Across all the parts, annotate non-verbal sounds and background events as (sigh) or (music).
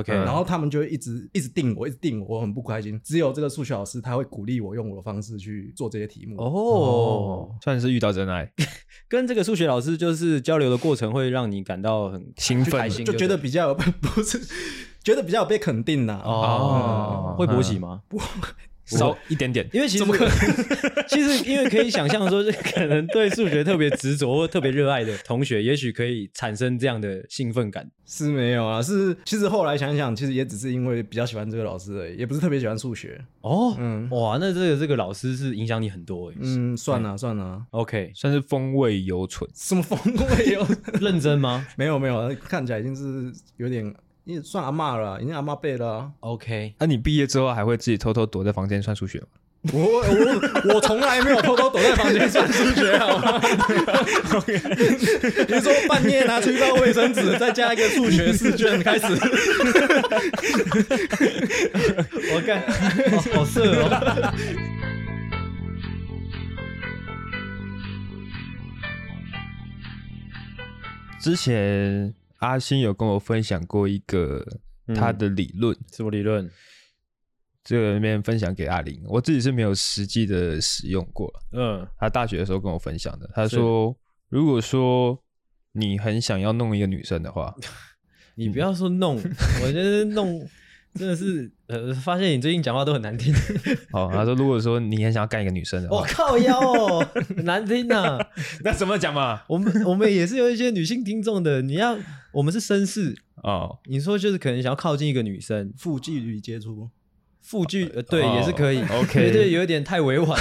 OK，然后他们就会一直一直定我，一直定我，我很不开心。只有这个数学老师他会鼓励我用我的方式去做这些题目。哦，哦算是遇到真爱。(laughs) 跟这个数学老师就是交流的过程，会让你感到很兴奋，开心就觉得比较 (laughs) 不是觉得比较有被肯定呐。哦，会勃起吗？不。少一点点，因为其实可能 (laughs) 其实因为可以想象说，是可能对数学特别执着 (laughs) 或特别热爱的同学，也许可以产生这样的兴奋感。是没有啊，是其实后来想想，其实也只是因为比较喜欢这个老师而已，也不是特别喜欢数学。哦，嗯，哇，那这个这个老师是影响你很多诶。嗯，算了算了，OK，算是风味犹存。什么风味犹存？(laughs) 认真吗？没有没有，看起来已经是有点。你算阿嬷了，已经阿妈辈了。OK，那、啊、你毕业之后还会自己偷偷躲在房间算数学吗？我我我从来没有偷偷躲在房间算数学，好吗 (laughs) 如说半夜拿出一包卫生纸，再加一个数学试卷开始。(laughs) 我干，好色哦！之前。阿星有跟我分享过一个他的理论，嗯，什么理论？这个边分享给阿玲，我自己是没有实际的使用过。嗯，他大学的时候跟我分享的，他说，如果说你很想要弄一个女生的话，(laughs) 你不要说弄，(laughs) 我觉得弄。真的是，呃，发现你最近讲话都很难听。哦，他说，如果说你很想要干一个女生的话，我靠腰哦，很难听呐、啊。那怎么讲嘛？我们我们也是有一些女性听众的。你要，我们是绅士哦。你说就是可能想要靠近一个女生，腹肌与接触。复句呃对、哦、也是可以，OK，对，有点太委婉。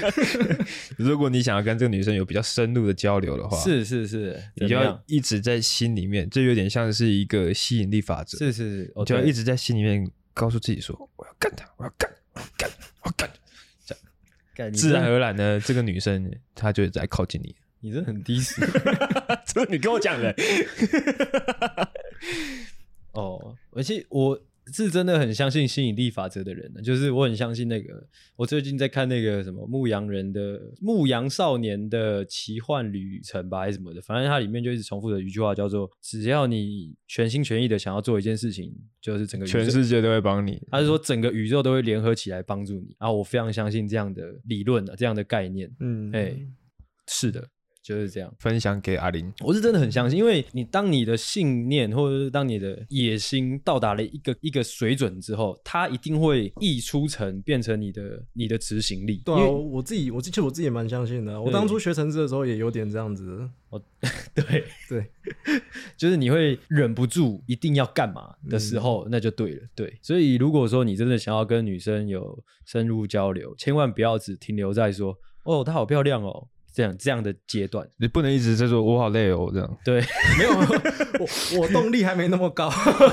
(laughs) 如果你想要跟这个女生有比较深入的交流的话，是是是，你就要一直在心里面，这有点像是一个吸引力法则。是是是，你就要一直在心里面告诉自己说：“我要干她，我要干，我要干，我要干。”这样，自然而然呢，这个女生她就会在靠近你。你这很低俗，(laughs) 这是你跟我讲的。(laughs) 哦，而且我。是真的很相信吸引力法则的人呢，就是我很相信那个。我最近在看那个什么牧羊人的牧羊少年的奇幻旅程吧，还是什么的，反正它里面就一直重复的一句话，叫做“只要你全心全意的想要做一件事情，就是整个全世界都会帮你”。他是说整个宇宙都会联合起来帮助你。然后我非常相信这样的理论啊，这样的概念。嗯，哎，是的。就是这样分享给阿玲，我是真的很相信，因为你当你的信念或者是当你的野心到达了一个一个水准之后，它一定会溢出成变成你的你的执行力。对啊，我自己我其实我自己也蛮相信的。我当初学程式的时候也有点这样子。哦，(laughs) 对对，(laughs) 就是你会忍不住一定要干嘛的时候，嗯，那就对了。对，所以如果说你真的想要跟女生有深入交流，千万不要只停留在说哦，她好漂亮哦。这样这样的阶段，你不能一直在说“我好累哦”这样。对，(laughs) 没有，我我动力还没那么高。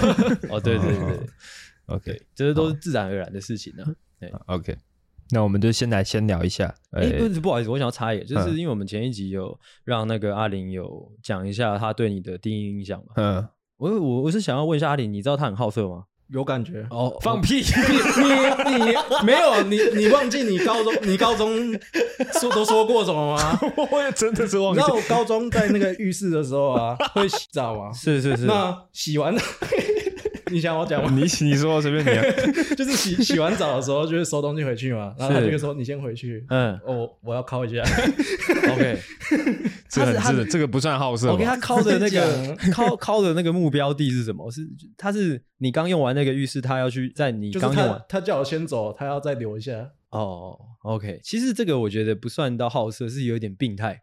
(laughs) 哦，对对对，对，(laughs) OK，这些都是自然而然的事情呢。对，OK，那我们就先来先聊一下。哎，不是，不好意思，我想要插一个，就是因为我们前一集有让那个阿玲有讲一下他对你的第一印象嘛。嗯，我我我是想要问一下阿玲，你知道他很好色吗？有感觉哦，放屁！你 (laughs) 你，你没有你你忘记你高中你高中说都说过什么吗？(laughs) 我也真的是忘记。你知道我高中在那个浴室的时候啊，会洗澡吗？是是是。那洗完了。(laughs) 你想我讲吗？你你说随便你、啊，(laughs) 就是洗洗完澡的时候，就是收东西回去嘛。然后他就说：“你先回去。”嗯，我我要敲一下。(laughs) OK，这很是这个不算好色。OK，他敲的那个敲敲的那个目标地是什么？是他是你刚用完那个浴室，他要去在你刚用完他，他叫我先走，他要再留一下。哦、oh,，OK，其实这个我觉得不算到好色，是有点病态。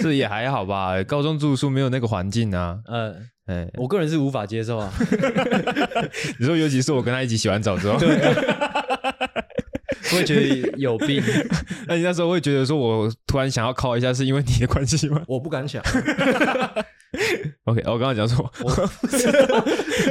这也还好吧，高中住宿没有那个环境啊。嗯。哎，我个人是无法接受啊！(laughs) 你说，尤其是我跟他一起洗完澡之后，对、啊，(laughs) 我会觉得有病。(laughs) 那你那时候会觉得说，我突然想要靠一下，是因为你的关系吗？我不敢想。OK，我刚刚讲说，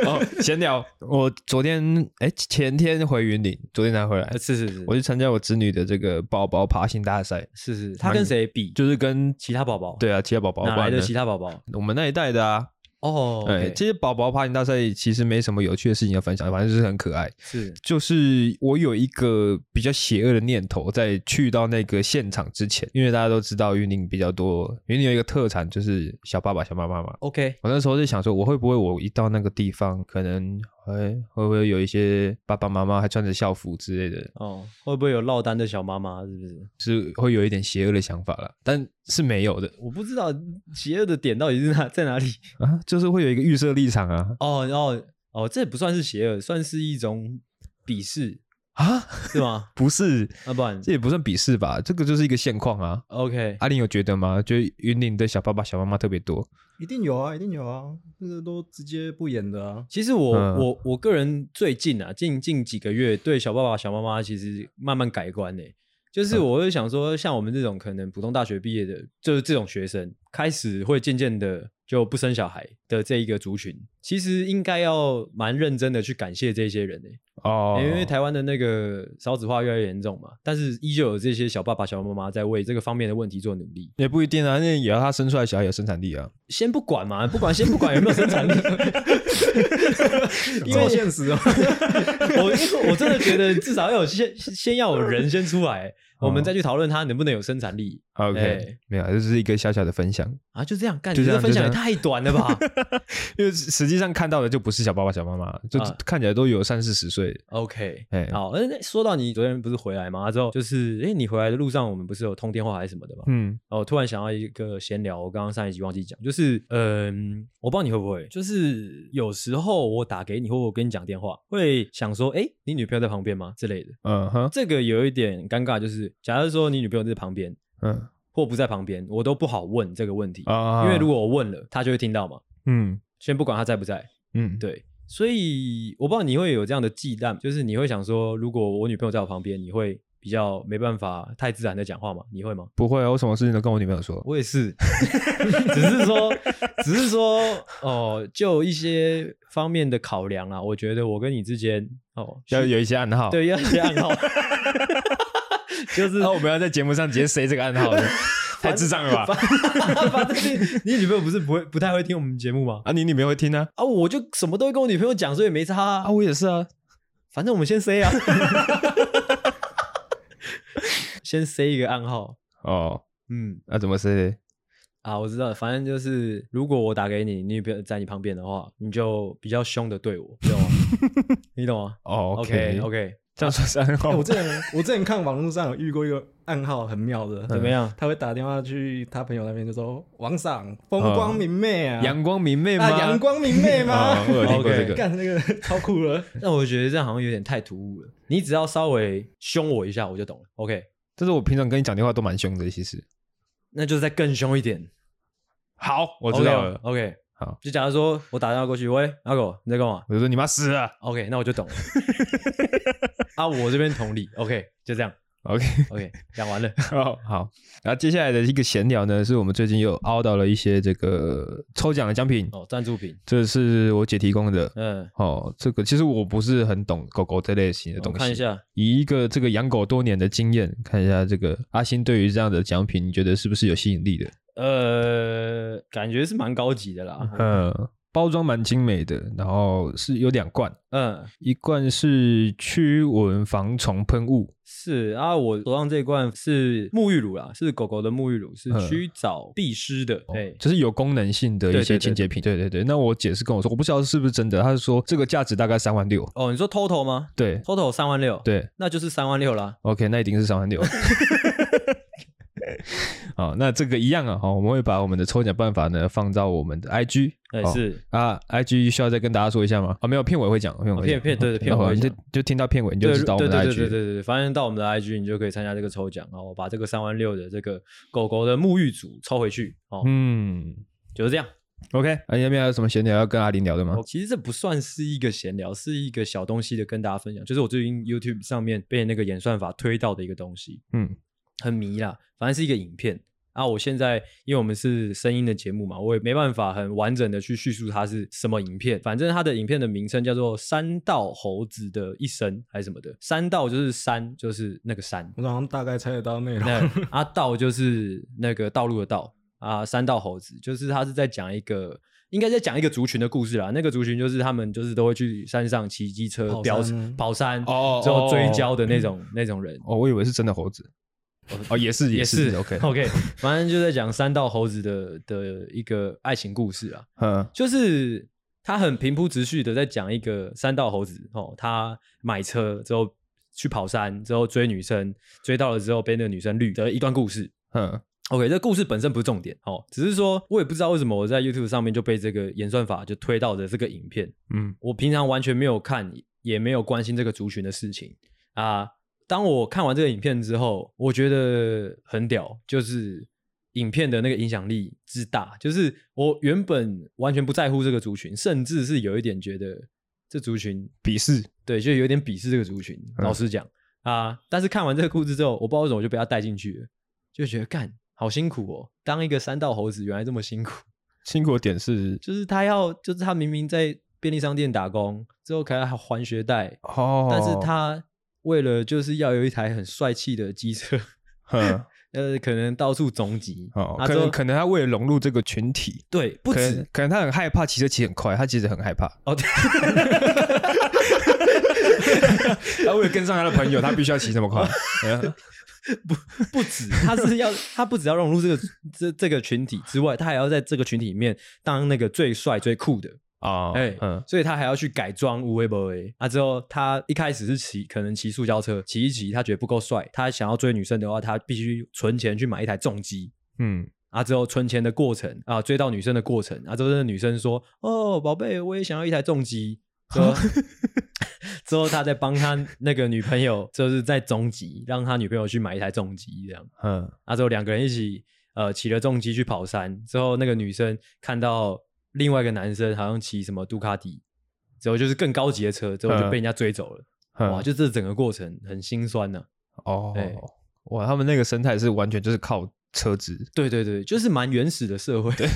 哦，闲聊。我昨天哎，前天回云林，昨天才回来。是是是，我去参加我侄女的这个宝宝爬行大赛。是是，他跟谁比？就是跟其他宝宝。对啊，其他宝宝。哪来的其他宝宝？我们那一代的啊。哦，对，其实宝宝爬行大赛其实没什么有趣的事情要分享，反正就是很可爱。是，就是我有一个比较邪恶的念头，在去到那个现场之前，因为大家都知道云林比较多，云林有一个特产就是小爸爸、小妈妈嘛。OK，我那时候就想说，我会不会我一到那个地方，可能哎会不会有一些爸爸妈妈还穿着校服之类的？哦，会不会有落单的小妈妈？是不是？是会有一点邪恶的想法了，但是没有的。我不知道邪恶的点到底是哪在哪里啊？就是会有一个预设立场啊。哦，然后哦，这不算是邪恶，算是一种鄙视啊？是吗？(laughs) 不是，啊不然，这也不算鄙视吧？这个就是一个现况啊。OK，阿玲有觉得吗？觉得云林的小爸爸、小妈妈特别多？一定有啊，一定有啊，这个都直接不演的啊。其实我、嗯、我我个人最近啊，近近几个月对小爸爸、小妈妈其实慢慢改观呢。就是我会想说，像我们这种可能普通大学毕业的，就是这种学生，开始会渐渐的就不生小孩的这一个族群，其实应该要蛮认真的去感谢这些人呢。哦，因为台湾的那个少子化越来越严重嘛，但是依旧有这些小爸爸、小妈妈在为这个方面的问题做努力。也不一定啊，那也要他生出来小孩有生产力啊。先不管嘛，不管先不管有没有生产力，(laughs) 因为现实啊。(laughs) 我我真的觉得至少要有先先要有人先出来。我们再去讨论他能不能有生产力。OK，欸、没有，这是一个小小的分享啊，就这样干，就这样，分享也太短了吧？(laughs) 因为实际上看到的就不是小爸爸、小妈妈，就看起来都有三四十岁。OK，哎，好，那说到你昨天不是回来吗？之后就是，哎，你回来的路上我们不是有通电话还是什么的吗？嗯，我突然想到一个闲聊，我刚刚上一集忘记讲，就是，嗯，我不知道你会不会，就是有时候我打给你，或我跟你讲电话，会想说，哎，你女朋友在旁边吗？之类的。嗯哼，这个有一点尴尬，就是假如说你女朋友在旁边。嗯，或不在旁边，我都不好问这个问题啊，因为如果我问了，他就会听到嘛。嗯，先不管他在不在，嗯，对，所以我不知道你会有这样的忌惮，就是你会想说，如果我女朋友在我旁边，你会比较没办法太自然的讲话吗？你会吗？不会啊，我什么事情都跟我女朋友说。我也是，(laughs) 只是说，只是说，哦，就一些方面的考量啊，我觉得我跟你之间哦，要有一些暗号，对，要一些暗号。(laughs) 就是，那我们要在节目上直接塞这个暗号的，太智障了吧？反正你女朋友不是不会不太会听我们节目吗？啊，你女朋友会听啊？啊，我就什么都会跟我女朋友讲，所以没差啊。啊，我也是啊。反正我们先 say 啊，先 say 一个暗号。哦，嗯，那、啊、怎么塞？啊，我知道，反正就是如果我打给你，你女朋友在你旁边的话，你就比较凶的对我，懂吗？你懂吗？(laughs) 哦，OK，OK。这样算是暗号。欸、我之前我之前看网络上有遇过一个暗号很妙的，(laughs) 怎么样？他会打电话去他朋友那边，就说：“王赏风光明媚啊，阳、哦、光明媚吗？阳、啊、光明媚吗？” (laughs) 哦、我有听过这个，干那个超酷了。(laughs) 但我觉得这样好像有点太突兀了。你只要稍微凶我一下，我就懂了。OK，但是我平常跟你讲电话都蛮凶的，其实。那就是再更凶一点。好，我知道了。OK。okay 就假如说我打电话过去，喂，阿狗，你在干嘛？我就说你妈死了。OK，那我就懂了。(laughs) 啊，我这边同理。OK，就这样。OK，OK，讲完了。好，(laughs) 好。然后接下来的一个闲聊呢，是我们最近又凹到了一些这个抽奖的奖品哦，赞助品。这是我姐提供的。嗯，哦，这个其实我不是很懂狗狗这类型的东西。看一下，以一个这个养狗多年的经验，看一下这个阿星对于这样的奖品，你觉得是不是有吸引力的？呃，感觉是蛮高级的啦。嗯，包装蛮精美的，然后是有两罐。嗯，一罐是驱蚊防虫喷雾。是啊，我手上这一罐是沐浴乳啦，是狗狗的沐浴乳，是驱蚤瘪虱的。对、嗯，就是有功能性的一些清洁品。对对对，那我姐是跟我说，我不知道是不是真的，她是说这个价值大概三万六。哦，你说 total 吗？对，total 三万六。对，那就是三万六啦。OK，那一定是三万六。(laughs) 好，那这个一样啊，好，我们会把我们的抽奖办法呢放到我们的 IG，哎是。啊，IG 需要再跟大家说一下吗？啊，没有，片尾会讲，片尾片片对片尾就就听到片尾你就知道我们的 IG，对对对对，反正到我们的 IG 你就可以参加这个抽奖，然后把这个三万六的这个狗狗的沐浴组抽回去，哦，嗯，就是这样，OK，啊，你那边还有什么闲聊要跟阿林聊的吗？其实这不算是一个闲聊，是一个小东西的跟大家分享，就是我最近 YouTube 上面被那个演算法推到的一个东西，嗯。很迷啦，反正是一个影片啊。我现在因为我们是声音的节目嘛，我也没办法很完整的去叙述它是什么影片。反正它的影片的名称叫做《山道猴子的一生》还是什么的。山道就是山，就是那个山。我好像大概猜得到内容。(laughs) 啊，道就是那个道路的道啊。山道猴子就是他是在讲一个。应该在讲一个族群的故事啦。那个族群就是他们就是都会去山上骑机车、飙跑，跑山，哦，之后追焦的那种、哦、那种人。哦，我以为是真的猴子。哦，也是也是，，OK (laughs) OK，反正就在讲三道猴子的的一个爱情故事啊。(laughs) 嗯，就是他很平铺直叙的在讲一个三道猴子哦，他买车之后去跑山，之后追女生，追到了之后被那个女生绿的一段故事。嗯，OK，这故事本身不是重点哦，只是说我也不知道为什么我在 YouTube 上面就被这个演算法就推到的这个影片。嗯，我平常完全没有看，也没有关心这个族群的事情啊。当我看完这个影片之后，我觉得很屌，就是影片的那个影响力之大，就是我原本完全不在乎这个族群，甚至是有一点觉得这族群鄙视，对，就有点鄙视这个族群。嗯、老实讲啊，但是看完这个故事之后，我不知道为什么我就被他带进去了，就觉得干好辛苦哦，当一个山道猴子原来这么辛苦。辛苦的点是，(laughs) 就是他要，就是他明明在便利商店打工，之后还要还学贷，哦，但是他。为了就是要有一台很帅气的机车 (laughs) (laughs) 呃，可能到处总集，哦，可能可能他为了融入这个群体，对，不止可，可能他很害怕骑车骑很快，他其实很害怕。哦，对，(laughs) 他为了跟上他的朋友，他必须要骑这么快。不不止，他是要他不只要融入这个这这个群体之外，他还要在这个群体里面当那个最帅最酷的。啊，哎，嗯，所以他还要去改装无为不为啊。之后他一开始是骑，可能骑塑胶车，骑一骑，他觉得不够帅，他想要追女生的话，他必须存钱去买一台重机。嗯，啊，之后存钱的过程啊，追到女生的过程啊，之后那女生说：“哦，宝贝，我也想要一台重机。” (laughs) 之后，之后他在帮他那个女朋友，就是在重机，让他女朋友去买一台重机，这样。嗯，啊，之后两个人一起呃骑了重机去跑山，之后那个女生看到。另外一个男生好像骑什么杜卡迪，之后就是更高级的车，之后就被人家追走了。哇，就这整个过程很心酸呢、啊。哦，对哇，他们那个生态是完全就是靠。车子，对对对，就是蛮原始的社会，对，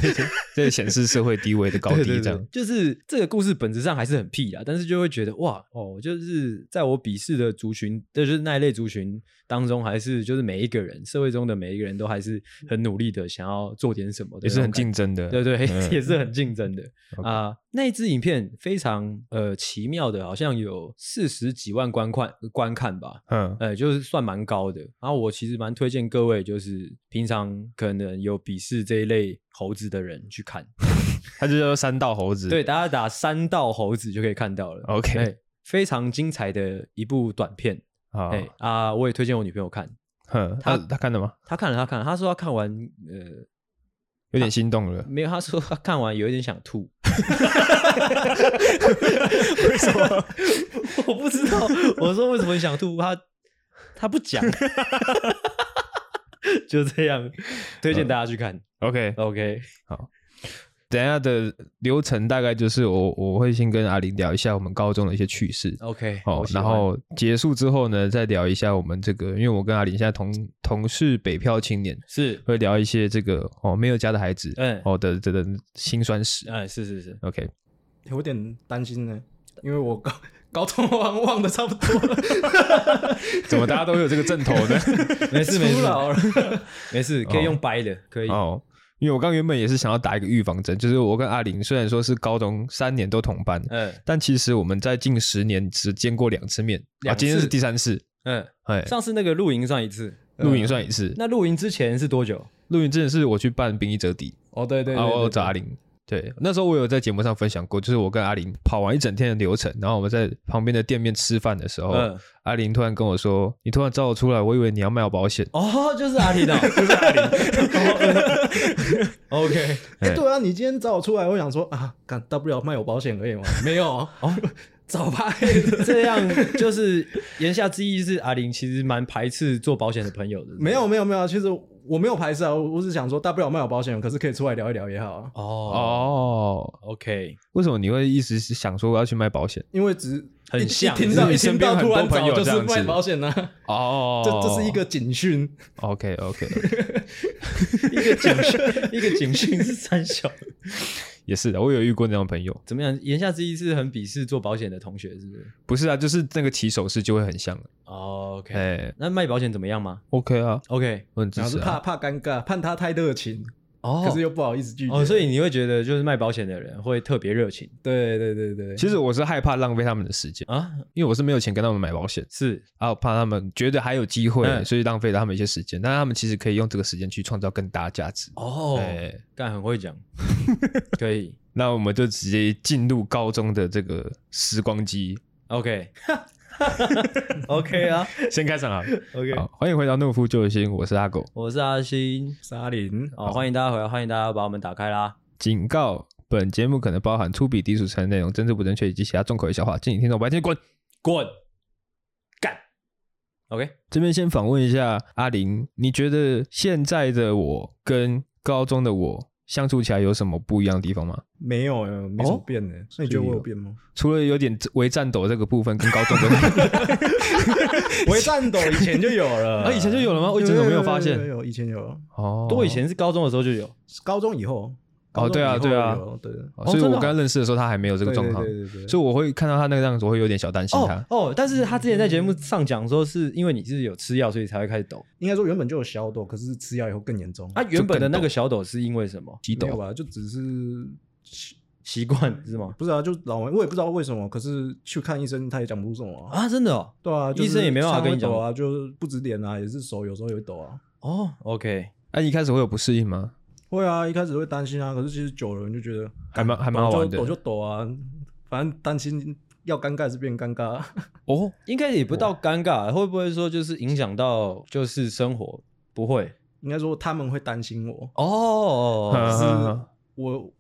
这显示社会地位的高低，这样对对对。就是这个故事本质上还是很屁啊，但是就会觉得哇哦，就是在我鄙视的族群，就是那一类族群当中，还是就是每一个人，社会中的每一个人都还是很努力的，想要做点什么，(laughs) 也是很竞争的，对对，嗯、也是很竞争的啊。那一支影片非常呃奇妙的，好像有四十几万观看观看吧，嗯，呃，就是算蛮高的。然后我其实蛮推荐各位，就是平常可能有鄙视这一类猴子的人去看，(laughs) 他就叫三道猴子，对，大家打三道猴子就可以看到了。OK，非常精彩的一部短片。啊，我也推荐我女朋友看，哼，他他看了吗？她看了，她看了，他说她看完，呃。有点心动了，(laughs) 没有？她说她看完有一点想吐，(laughs) 为什么？我不知道。我说为什么你想吐？他他不讲，(laughs) 就这样。推荐大家去看。OK OK，好。等一下的流程大概就是我我会先跟阿玲聊一下我们高中的一些趣事，OK，好，然后结束之后呢，再聊一下我们这个，因为我跟阿玲现在同同是北漂青年，是。会聊一些这个哦没有家的孩子，嗯，哦的这个辛酸史，哎，是是是，OK，有点担心呢，因为我 (laughs) 高高中忘忘的差不多。了，(laughs) 怎么大家都有这个阵头呢？没 (laughs) 事没事，没事可以用掰的，可以。哦。因为我刚原本也是想要打一个预防针，就是我跟阿玲虽然说是高中三年都同班，嗯，但其实我们在近十年只见过两次面，啊，今天是第三次，嗯，哎，上次那个露营算一次，露营算一次，那露营之前是多久？露营之前是我去办兵役折抵，哦，对对，然后我找阿玲。对，那时候我有在节目上分享过，就是我跟阿玲跑完一整天的流程，然后我们在旁边的店面吃饭的时候，嗯、阿玲突然跟我说：“你突然找我出来，我以为你要卖我保险。”哦，就是阿玲啊，就是阿玲。(laughs) OK，哎、欸，对啊，你今天找我出来，我想说啊，干大不了卖我保险而已嘛，(laughs) 没有哦，早拍 (laughs) 这样，就是言下之意是阿玲其实蛮排斥做保险的朋友的。没有，没有，没有，其实。我没有排斥啊，我是想说，大不了卖我保险，可是可以出来聊一聊也好啊。哦哦，OK，为什么你会一直是想说我要去卖保险？因为只很像，听到你身边突然朋友就是卖保险呢。哦，这这是一个警讯。OK OK，(laughs) 一个警讯，一个警讯 (laughs) 是三小。也是的，我有遇过那种朋友。怎么样？言下之意是很鄙视做保险的同学，是不是？不是啊，就是那个起手式就会很像。Oh, OK，欸，那卖保险怎么样吗？OK 啊，OK，我很支持啊。是怕怕尴尬，怕他太热情。哦，可是又不好意思拒绝。哦，所以你会觉得就是卖保险的人会特别热情。对对对对，其实我是害怕浪费他们的时间啊，因为我是没有钱跟他们买保险，是啊，我怕他们觉得还有机会，嗯、所以浪费了他们一些时间。但是他们其实可以用这个时间去创造更大价值。哦，干很会讲，(laughs) 可以。那我们就直接进入高中的这个时光机。OK。(laughs) OK 啊，先开场啊。OK，好，欢迎回到《懦夫救星》，我是阿狗，我是阿星，是阿林。好，欢迎大家回来，欢迎大家把我们打开啦。警告：本节目可能包含粗鄙、低俗、成人内容、政治不正确以及其他重口味笑话，敬请听众不爱听滚滚干。OK，这边先访问一下阿林，你觉得现在的我跟高中的我？相处起来有什么不一样的地方吗？没有，没什么变的。那你觉得我有变吗？除了有点微颤抖这个部分，跟高中的 (laughs) (laughs) 微颤抖以前就有了。啊，以前就有了吗？我以前怎么没有发现？有，以前有。哦，多以前是高中的时候就有，高中以后。哦，对啊，对啊，对，所以我刚认识的时候，他还没有这个状况，对对对，所以我会看到他那个样子，我会有点小担心他。哦，但是他之前在节目上讲说，是因为你是有吃药，所以才会开始抖。应该说原本就有小抖，可是吃药以后更严重。他原本的那个小抖是因为什么？急抖吧，就只是习习惯是吗？不是啊，就老我也不知道为什么，可是去看医生他也讲不出什么啊，真的哦，对啊，医生也没办法跟你讲啊，就不止脸啊，也是手有时候也会抖啊。哦，OK，那一开始会有不适应吗？会啊，一开始会担心啊，可是其实久了你就觉得还蛮还蛮好玩的，抖就抖啊，反正担心要尴尬是变尴尬哦，应该也不到尴尬，会不会说就是影响到就是生活？不会，应该说他们会担心我。哦，是我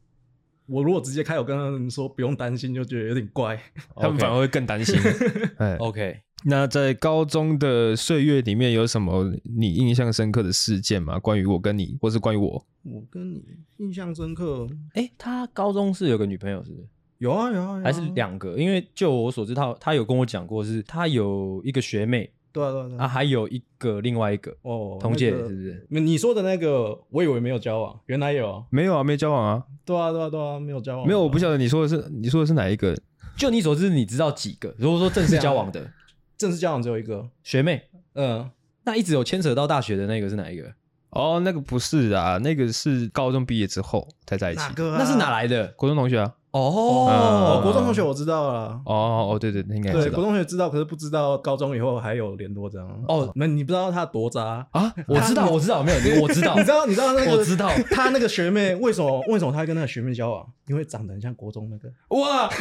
我如果直接开口跟他们说不用担心，就觉得有点怪，他们反而会更担心。(laughs) OK。那在高中的岁月里面，有什么你印象深刻的事件吗？关于我跟你，或是关于我？我跟你印象深刻？哎、欸，他高中是有个女朋友，是不是？有啊有啊，有啊，还是两个？因为就我所知，他他有跟我讲过，是他有一个学妹，对啊对啊，对啊，啊还有一个另外一个哦，同届是不是？你说的那个，我以为没有交往，原来有，没有啊，没交往啊？对啊对啊对啊，没有交往，没有，我不晓得你说的是你说的是哪一个？就你所知，你知道几个？如果说正式交往的。正式交往只有一个学妹，嗯，那一直有牵扯到大学的那个是哪一个？哦，那个不是啊，那个是高中毕业之后才在一起。哪个？那是哪来的？国中同学啊。哦，国中同学我知道了。哦哦，对对，应该知道。对，国中同学知道，可是不知道高中以后还有联络这样。哦，那你不知道他多渣啊？我知道，我知道，没有，我知道。(laughs) 你知道，你知道那个？我知道他那个学妹为什么？为什么他会跟那个学妹交往？因为长得很像国中那个。哇！(laughs)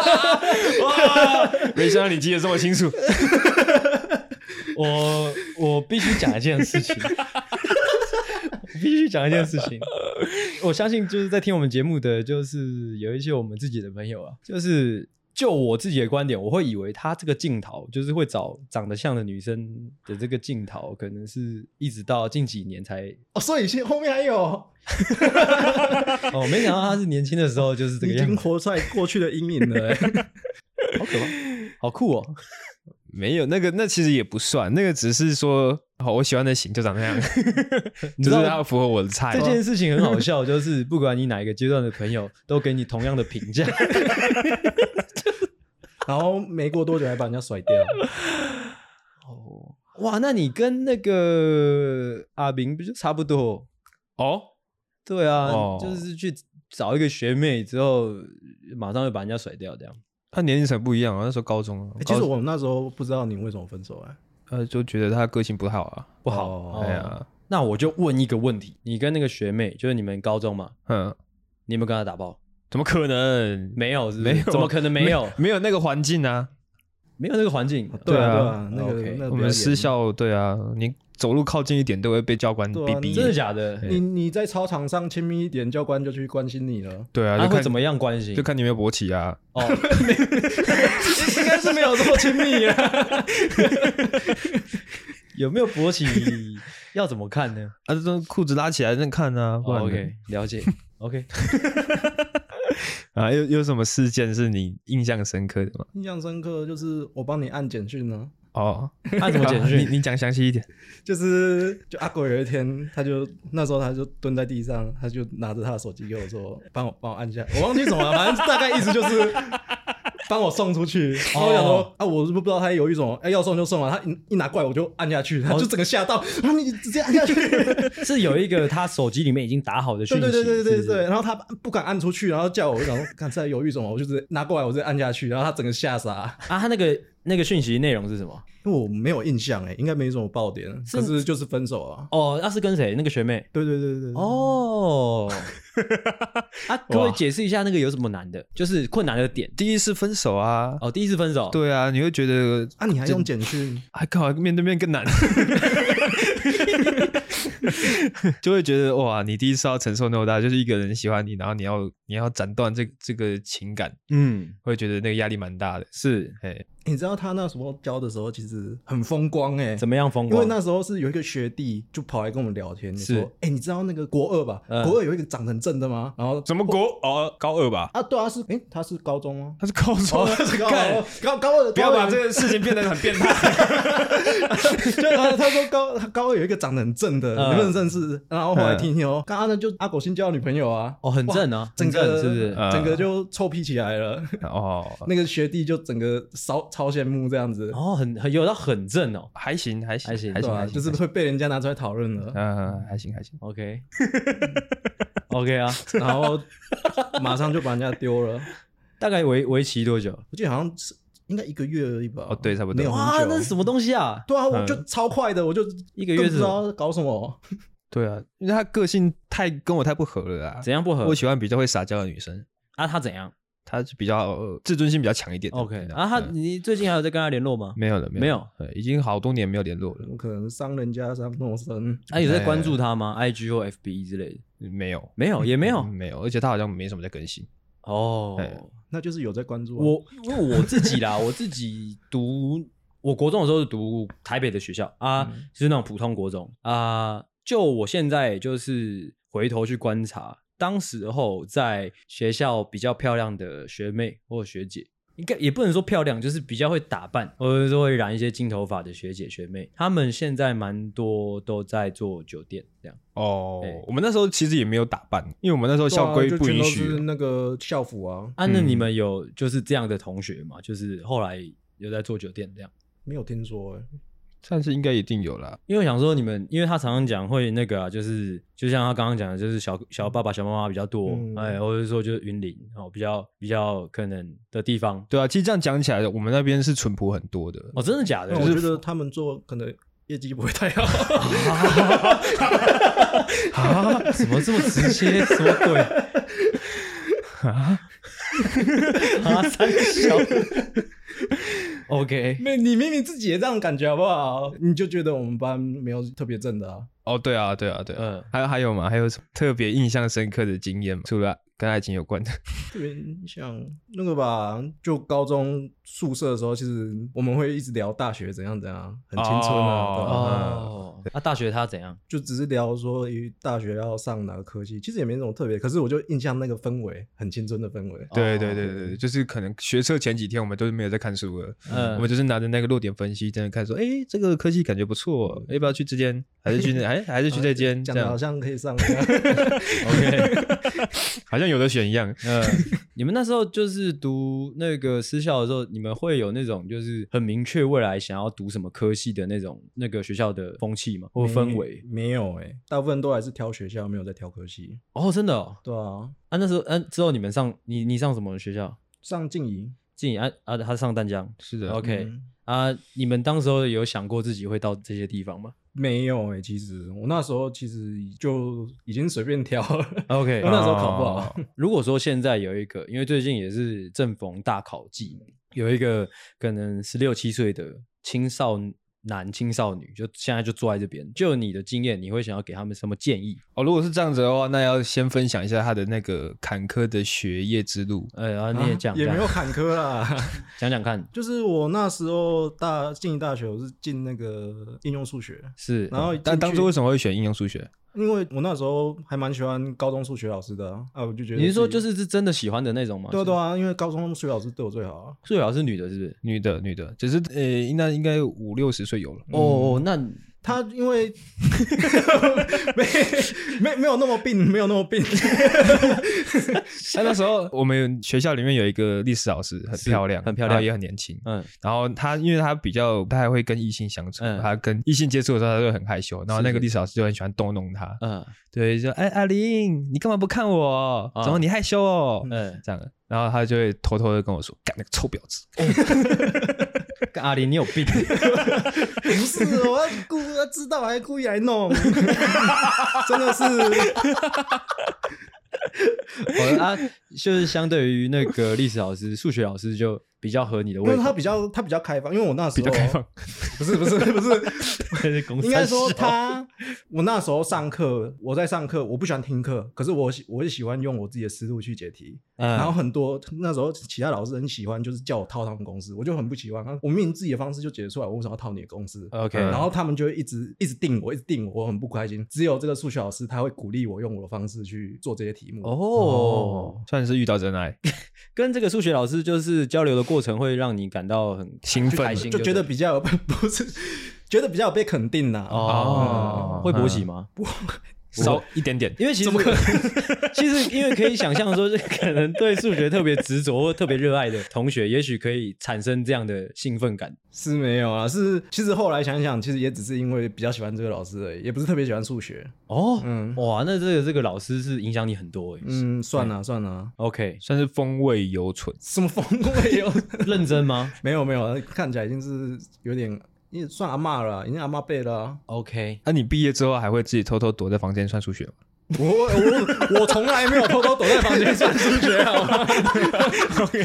(laughs) 哇！没想到你记得这么清楚。我我必须讲一件事情，(laughs) 我必须讲一件事情。我相信就是在听我们节目的，就是有一些我们自己的朋友啊，就是就我自己的观点，我会以为他这个镜头就是会找长得像的女生的这个镜头，可能是一直到近几年才哦，所以现后面还有？(laughs) 哦，没想到他是年轻的时候就是这个样子，已经活在过去的阴影了，(laughs) 好可怕，好酷哦。没有那个，那其实也不算，那个只是说，好，我喜欢的型就长那样，(laughs) 就是要符合我的菜。这件事情很好笑，就是不管你哪一个阶段的朋友，都给你同样的评价，(laughs) 然后没过多久还把人家甩掉。哦，哇，那你跟那个阿明不就差不多？哦，对啊，哦、就是去找一个学妹之后，马上就把人家甩掉，这样。他年龄才不一样啊，那时候高中啊。其实我那时候不知道你为什么分手哎，呃，就觉得他个性不好啊，不好。哎呀，那我就问一个问题：你跟那个学妹，就是你们高中嘛？嗯，你有没有跟他打炮？怎么可能？没有，没有，怎么可能没有？没有那个环境啊，没有那个环境。对啊，那个我们私校，对啊，你。走路靠近一点都会被教官逼逼，真的假的？你你在操场上亲密一点，教官就去关心你了。对啊，他会怎么样关心？就看你有没有勃起啊。哦，应该是没有这么亲密啊。(laughs) 有没有勃起要怎么看呢？啊，这裤子拉起来再看啊。OK，了解。OK。(laughs) (laughs) 啊，有有什么事件是你印象深刻的吗？印象深刻就是我帮你按简讯呢。哦，(laughs) 按什么简讯？你你讲详细一点。(laughs) 就是就阿狗有一天，他就那时候他就蹲在地上，他就拿着他的手机给我说：“帮我帮我按一下。”我忘记什么了，反正大概意思就是帮我送出去。然后我想说啊，我是不是不知道他犹豫什么？哎，要送就送啊！他一一拿过来，我就按下去，他就整个吓到，啊，你直接按下去，(laughs) 是有一个他手机里面已经打好的讯息，对对对对对对。然后他不敢按出去，然后叫我，我想说，看在犹豫什么？我就直接拿过来，我直接按下去，然后他整个吓傻。啊，他那个。那个讯息内容是什么？因为我没有印象哎，应该没什么爆点，可是就是分手啊。哦，那是跟谁？那个学妹？对对对对。哦，(laughs) 啊，可不可以解释一下那个有什么难的？就是困难的点。第一次分手啊。哦，第一次分手。对啊，你会觉得啊，你还用简讯？还靠面对面更难。(laughs) 就会觉得哇，你第一次要承受那么大，就是一个人喜欢你，然后你要你要斩断这这个情感，嗯，会觉得那个压力蛮大的。是，哎。你知道他那时候教的时候其实很风光哎，怎么样风光？因为那时候是有一个学弟就跑来跟我们聊天，是说，哎，你知道那个国二吧？国二有一个长得很正的吗？然后什么国？哦，高二吧？啊，对啊，是，哎，他是高中吗？他是高中，他是高二，高高二，不要把这个事情变得很变态。(laughs) 就 (laughs) 他说高他高二有一个长得很正的，你们认识？然后后来听听哦，刚刚呢就阿狗新交女朋友啊，哦，很正啊，整个是不是？整个就臭屁起来了。哦，(laughs) 那个学弟就整个烧。超羡慕这样子哦，很很有到很正哦，还行还行还行还行，就是会被人家拿出来讨论了。嗯，还行还行，OK OK 啊，然后马上就把人家丢了。大概为为期多久？我记得好像是应该一个月而已吧。哦，对，差不多。哇，那是什么东西啊？对啊，我就超快的，我就一个月不知道搞什么。对啊，因为他个性太跟我太不合了啊。怎样不合？我喜欢比较会撒娇的女生。啊，他怎样？他是比较自尊心比较强一点。OK，啊，他你最近还有在跟他联络吗？没有了，没有，已经好多年没有联络了。可能伤人家伤陌生。他有在关注他吗？IG 或 FB 之类的？没有，没有，(laughs) 也没有，没有。而且他好像没什么在更新。哦，那就是有在关注我，因为我自己啦，(laughs) 我自己读我国中的时候是读台北的学校啊，就是那种普通国中啊。就我现在就是回头去观察。当时候在学校比较漂亮的学妹或学姐，应该也不能说漂亮，就是比较会打扮，或者说会染一些金头发的学姐学妹，他们现在蛮多都在做酒店这样。哦，欸、我们那时候其实也没有打扮，因为我们那时候校规不允许那个校服啊。啊，那你们有就是这样的同学吗？就是后来有在做酒店这样？没有听说哎、欸。但是应该一定有啦，因为我想说你们，因为他常常讲会那个啊，就是就像他刚刚讲的，就是小小爸爸、小妈妈比较多，嗯、哎，或者说就是云林哦，比较比较可能的地方。对啊，其实这样讲起来，我们那边是淳朴很多的。哦，真的假的？我觉得他们做可能业绩不会太好。(laughs) 啊？怎么这么直接？什么鬼？啊？(laughs) 啊？三小。OK，那你明明自己也这样感觉好不好？你就觉得我们班没有特别正的啊？哦，对啊，对啊，对啊，嗯，还有还有吗？还有什么特别印象深刻的经验吗？除了跟爱情有关的，(laughs) 特别像那个吧，就高中宿舍的时候，其实我们会一直聊大学怎样怎样，很青春啊。哦，那大学他怎样？就只是聊说，大学要上哪个科系，其实也没什么特别。可是我就印象那个氛围很青春的氛围。对对对对，就是可能学车前几天我们都是没有在看书了，嗯，我们就是拿着那个落点分析在那看，说，哎，这个科系感觉不错，要不要去这间？还是去那？哎，还是去这间？讲的好像可以上。(laughs) OK，(laughs) 好像。有的选一样，嗯，(laughs) 你们那时候就是读那个私校的时候，你们会有那种就是很明确未来想要读什么科系的那种那个学校的风气吗？或氛围？没有哎、欸，大部分都还是挑学校，没有在挑科系。哦，真的？哦？对啊。啊，那时候，嗯、啊，之后你们上你你上什么学校？上静怡，静怡啊啊，他上淡江。是的，OK、嗯。啊，你们当时候有想过自己会到这些地方吗？没有诶、欸，其实我那时候其实就已经随便挑了。OK，我 (laughs) 那时候考不好。(laughs) 如果说现在有一个，因为最近也是正逢大考季，有一个可能十六七岁的青少年。男青少女就现在就坐在这边，就你的经验，你会想要给他们什么建议？哦，如果是这样子的话，那要先分享一下他的那个坎坷的学业之路。哎，然后你也讲，也没有坎坷啦，(laughs) 讲讲看。就是我那时候大进大学，我是进那个应用数学，是，然后但当初为什么会选应用数学？因为我那时候还蛮喜欢高中数学老师的啊，啊我就觉得你是说就是是真的喜欢的那种吗？对啊对啊，因为高中数学老师对我最好啊。数学老师女的是不是？女的女的，只是呃，应该应该五六十岁有了。哦，那他因为 (laughs) 没没没有那么病，没有那么病。(laughs) 他那时候我们学校里面有一个历史老师，很漂亮，很漂亮，也很年轻。嗯，然后他因为他比较不太会跟异性相处，他跟异性接触的时候他就很害羞。然后那个历史老师就很喜欢逗弄他。嗯，对，就哎阿玲，你干嘛不看我？怎么你害羞哦？嗯，这样。然后他就会偷偷的跟我说：“干那个臭婊子。(laughs) ”阿林，你有病？(laughs) 不是，我要故意知道还故意来弄，(laughs) 真的是。我啊，就是相对于那个历史老师、数学老师就。比较合你的胃口，因为他比较他比较开放，因为我那时候比较开放，(laughs) 不是不是不是，(laughs) 应该说他我那时候上课，我在上课，我不喜欢听课，可是我喜我是喜欢用我自己的思路去解题，嗯、然后很多那时候其他老师很喜欢，就是叫我套他们公式，我就很不喜欢，我明明自己的方式就解得出来，我为什么要套你的公式？OK，然后他们就会一直一直定我，一直定我，我很不开心。只有这个数学老师他会鼓励我用我的方式去做这些题目。哦，哦。算是遇到真爱，跟这个数学老师就是交流的。过程会让你感到很 (laughs) 兴奋，就觉得比较 (laughs) 不是，觉得比较有被肯定呐。哦，会勃起吗？不。少一点点，因为其实 (laughs) 其实因为可以想象说，可能对数学特别执着或特别热爱的同学，也许可以产生这样的兴奋感。是没有啊，是其实后来想想，其实也只是因为比较喜欢这个老师而已，也不是特别喜欢数学。哦，嗯，哇，那这个这个老师是影响你很多诶。嗯，算了算了，OK，算是风味犹存。什么风味犹存？(laughs) 认真吗？没有没有，看起来已经是有点。你算阿嬷了，已经阿妈辈了。OK，那、啊、你毕业之后还会自己偷偷躲在房间算数学吗？我我我从来没有偷偷躲在房间算数学，好吗？OK，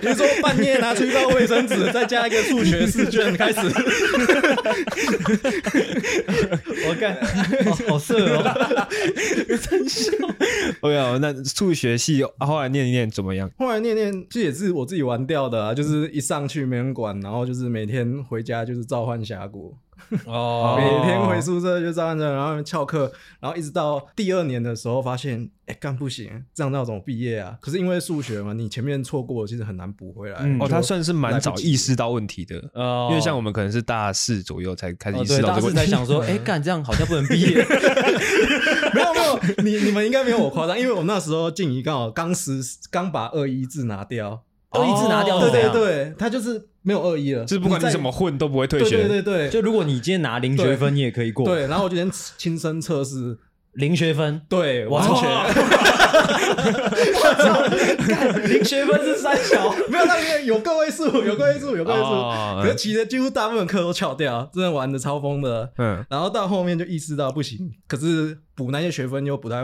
比如说半夜拿出一包卫生纸，再加一个数学试卷开始。我干，好色哦！(laughs) 真笑。OK，那数学系后来念一念怎么样？后来念念，这也是我自己玩掉的啊，就是一上去没人管，然后就是每天回家就是召唤峡谷。(laughs) 哦，每天回宿舍就这样子，然后翘课，然后一直到第二年的时候，发现哎，干不行，这样那怎么毕业啊？可是因为数学嘛，你前面错过其实很难补回来。哦，他算是蛮早意识到问题的，因为像我们可能是大四左右才开始意识到这个问题，才想说，(laughs) 哎，干这样好像不能毕业。没 (laughs) 有没有，你你们应该没有我夸张，因为我那时候静怡刚好刚实刚把二一字拿掉，二一字拿掉，对对对，他就是。没有恶意了，就是不管你怎么混都不会退学。对对对，就如果你今天拿零学分，你也可以过。对，然后我今天亲身测试零学分，对，完全。零学分是三小，(laughs) 没有那边有个位数，有个位数，有个位数。可是其实几乎大部分课都翘掉，真的玩的超疯的。嗯，然后到后面就意识到不行，可是补那些学分又不太。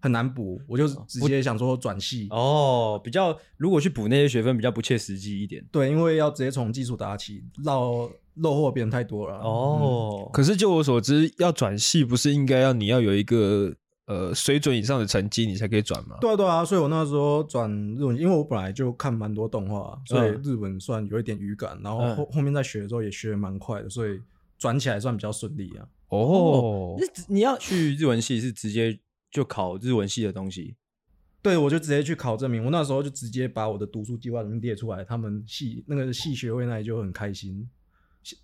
很难补，我就直接想说转系哦，比较如果去补那些学分比较不切实际一点。对，因为要直接从基础打起，漏漏货变太多了。哦，嗯、可是就我所知，要转系不是应该要你要有一个呃水准以上的成绩，你才可以转吗？对啊，对啊，所以我那时候转日文，因为我本来就看蛮多动画，所以日文算有一点语感，然后后、嗯、后面在学的时候也学的蛮快的，所以转起来算比较顺利啊。哦，那你要去日文系是直接？就考日文系的东西，对，我就直接去考证明。我那时候就直接把我的读书计划能列出来，他们系那个系学会那里就很开心，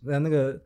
那那个。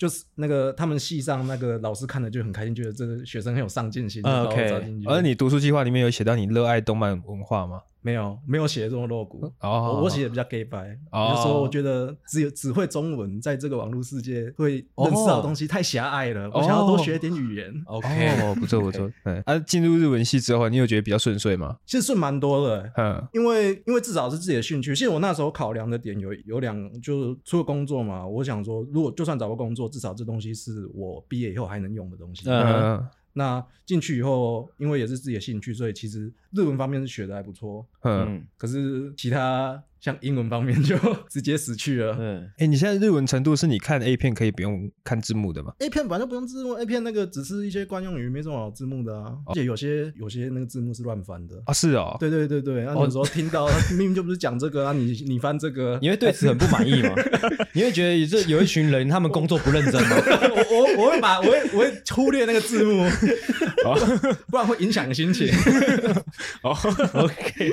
就是那个他们系上那个老师看了就很开心，觉得这个学生很有上进心。OK，而你读书计划里面有写到你热爱动漫文化吗？没有，没有写这么露骨。哦，我写的比较 gay 白。哦，有时候我觉得只有只会中文，在这个网络世界会认识到的东西太狭隘了。我想要多学点语言。OK，哦，不错不错。嗯，啊，进入日文系之后，你有觉得比较顺遂吗？其实顺蛮多的。嗯，因为因为至少是自己的兴趣。其实我那时候考量的点有有两，就是除了工作嘛，我想说，如果就算找个工作。至少这东西是我毕业以后还能用的东西。嗯，那进去以后，因为也是自己的兴趣，所以其实日文方面是学的还不错。嗯，可是其他。像英文方面就直接死去了。嗯，哎、欸，你现在日文程度是你看 A 片可以不用看字幕的吗？A 片本来就不用字幕，A 片那个只是一些惯用语，没什么好字幕的啊。而且有些有些那个字幕是乱翻的啊。是哦。对对对对，那有时候听到 (laughs) 明明就不是讲这个啊，你你翻这个，你会对此很不满意吗？(laughs) 你会觉得这有一群人他们工作不认真吗？(laughs) 我我我会把我会我会忽略那个字幕，不然会影响心情。哦，OK。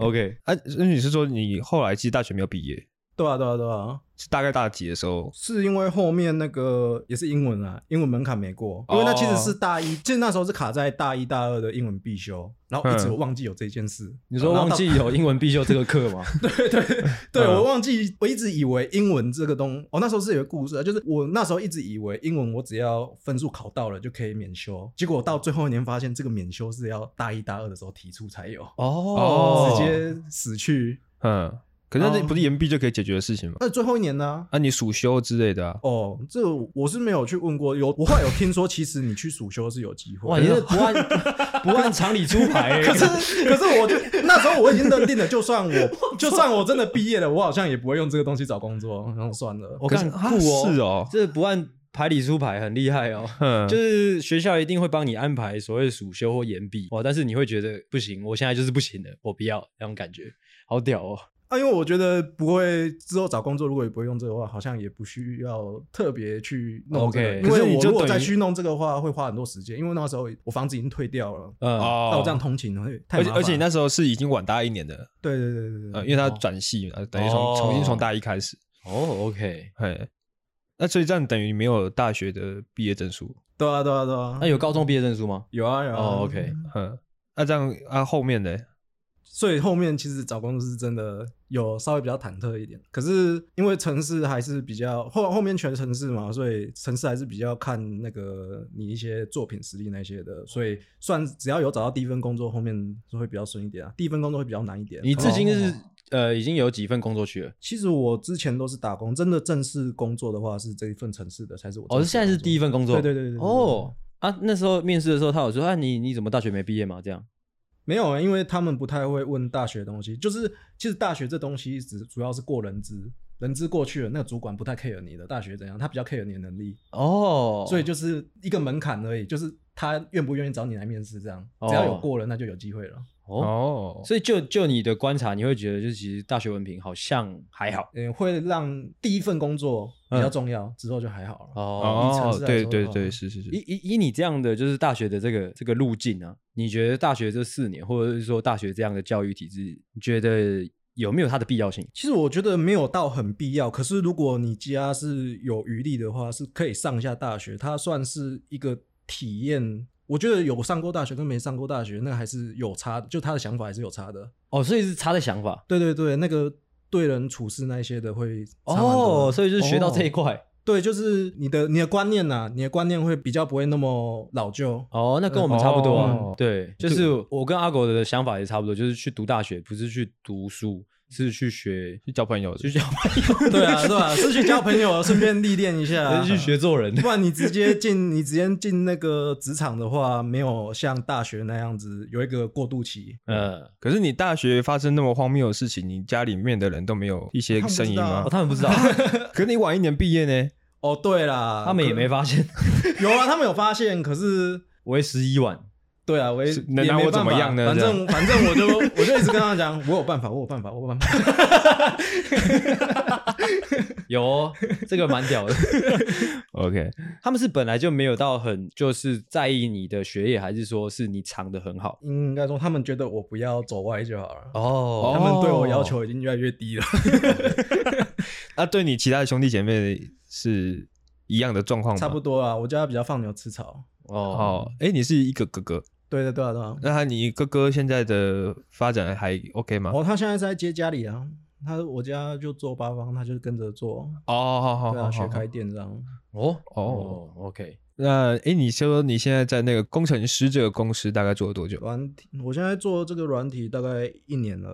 OK，啊，那你是说你后来其实大学没有毕业？对啊，对啊，对啊。是大概大几的时候？是因为后面那个也是英文啊，英文门槛没过，因为那其实是大一，其实那时候是卡在大一大二的英文必修，然后一直忘记有这件事。你说忘记有英文必修这个课吗？(laughs) 对对对，我忘记，我一直以为英文这个东，我那时候是有个故事，就是我那时候一直以为英文我只要分数考到了就可以免修，结果到最后一年发现这个免修是要大一大二的时候提出才有，哦，直接死去，嗯。可是那不是延毕就可以解决的事情吗？那最后一年呢？啊，你暑休之类的啊？哦，这我是没有去问过。有，我后来有听说，其实你去暑修是有机会。哇，你是不按 (laughs) 不按常理出牌。(laughs) 可是，可是我就那时候我已经认定了，就算我 (laughs) 就算我真的毕业了，我好像也不会用这个东西找工作。然后算了，我看酷哦，是哦，这不按牌理出牌很厉害哦。就是学校一定会帮你安排所谓暑休或延毕哦，但是你会觉得不行，我现在就是不行了，我不要那种感觉，好屌哦。啊，因为我觉得不会之后找工作，如果也不会用这个话，好像也不需要特别去弄这个。Okay, 因为我如果再去弄这个话，会花很多时间。因为那时候我房子已经退掉了，嗯，那我这样通勤会太麻烦。而且那时候是已经晚大一年的，对对对对对，呃，因为他转系嘛，等于从重新从大一开始。哦，OK，嘿，那所以这样等于没有大学的毕业证书。对啊，对啊，对啊。那有高中毕业证书吗？有啊，有啊。哦，OK，嗯，那这样啊，后面的。所以后面其实找工作是真的有稍微比较忐忑一点，可是因为城市还是比较后后面全城市嘛，所以城市还是比较看那个你一些作品实力那些的，所以算只要有找到第一份工作，后面就会比较顺一点啊。第一份工作会比较难一点。你至今是呃已经有几份工作去了？其实我之前都是打工，真的正式工作的话是这一份城市的才是我。哦，现在是第一份工作。对对对。哦啊，那时候面试的时候他有说啊，你你怎么大学没毕业嘛？这样。没有啊，因为他们不太会问大学的东西，就是其实大学这东西只主要是过人资，人资过去了，那个主管不太 care 你的大学怎样，他比较 care 你的能力哦，所以就是一个门槛而已，就是他愿不愿意找你来面试这样，只要有过了，那就有机会了。哦，所以就就你的观察，你会觉得就是其实大学文凭好像还好，嗯，会让第一份工作比较重要，嗯、之后就还好了。哦，对对对，是是是。以以以你这样的就是大学的这个这个路径啊，你觉得大学这四年，或者是说大学这样的教育体制，你觉得有没有它的必要性？其实我觉得没有到很必要，可是如果你家是有余力的话，是可以上一下大学，它算是一个体验。我觉得有上过大学跟没上过大学，那个还是有差的，就他的想法还是有差的。哦，所以是差的想法。对对对，那个对人处事那些的会差蛮多。哦，所以就是学到这一块。哦。对，就是你的你的观念呐、啊，你的观念会比较不会那么老旧。哦，那跟我们差不多啊。哦、对，就是我跟阿狗的想法也差不多，就是去读大学，不是去读书。是去学去交朋友，去交朋友，(laughs) 对啊，对啊，是去交朋友，顺便历练一下，去学做人。不然你直接进，你直接进那个职场的话，没有像大学那样子有一个过渡期。嗯，可是你大学发生那么荒谬的事情，你家里面的人都没有一些声音吗？他们不知道。(laughs) 可是你晚一年毕业呢？哦，对啦，他们也没发现。(laughs) 有啊，他们有发现，可是为时已晚。对啊，我也能拿我怎么样呢？反正反正我就我就一直跟他讲，我有办法，我有办法，我有办法。(laughs) 有哦，这个蛮屌的。OK，(laughs) 他们是本来就没有到很就是在意你的学业，还是说是你藏得很好？应该说他们觉得我不要走歪就好了。哦，他们对我要求已经越来越低了。(laughs) 那对你其他的兄弟姐妹是一样的状况吗？差不多啊，我家比较放牛吃草。哦哦，哎，你是一个哥哥。对的，对啊，对啊。那他你哥哥现在的发展还 OK 吗？哦，他现在在接家里啊，他我家就做八方，他就跟着做。哦，好好，对啊，学开店这样。哦哦，OK。那哎，你说你现在在那个工程师这个公司大概做了多久？软体，我现在做这个软体大概一年了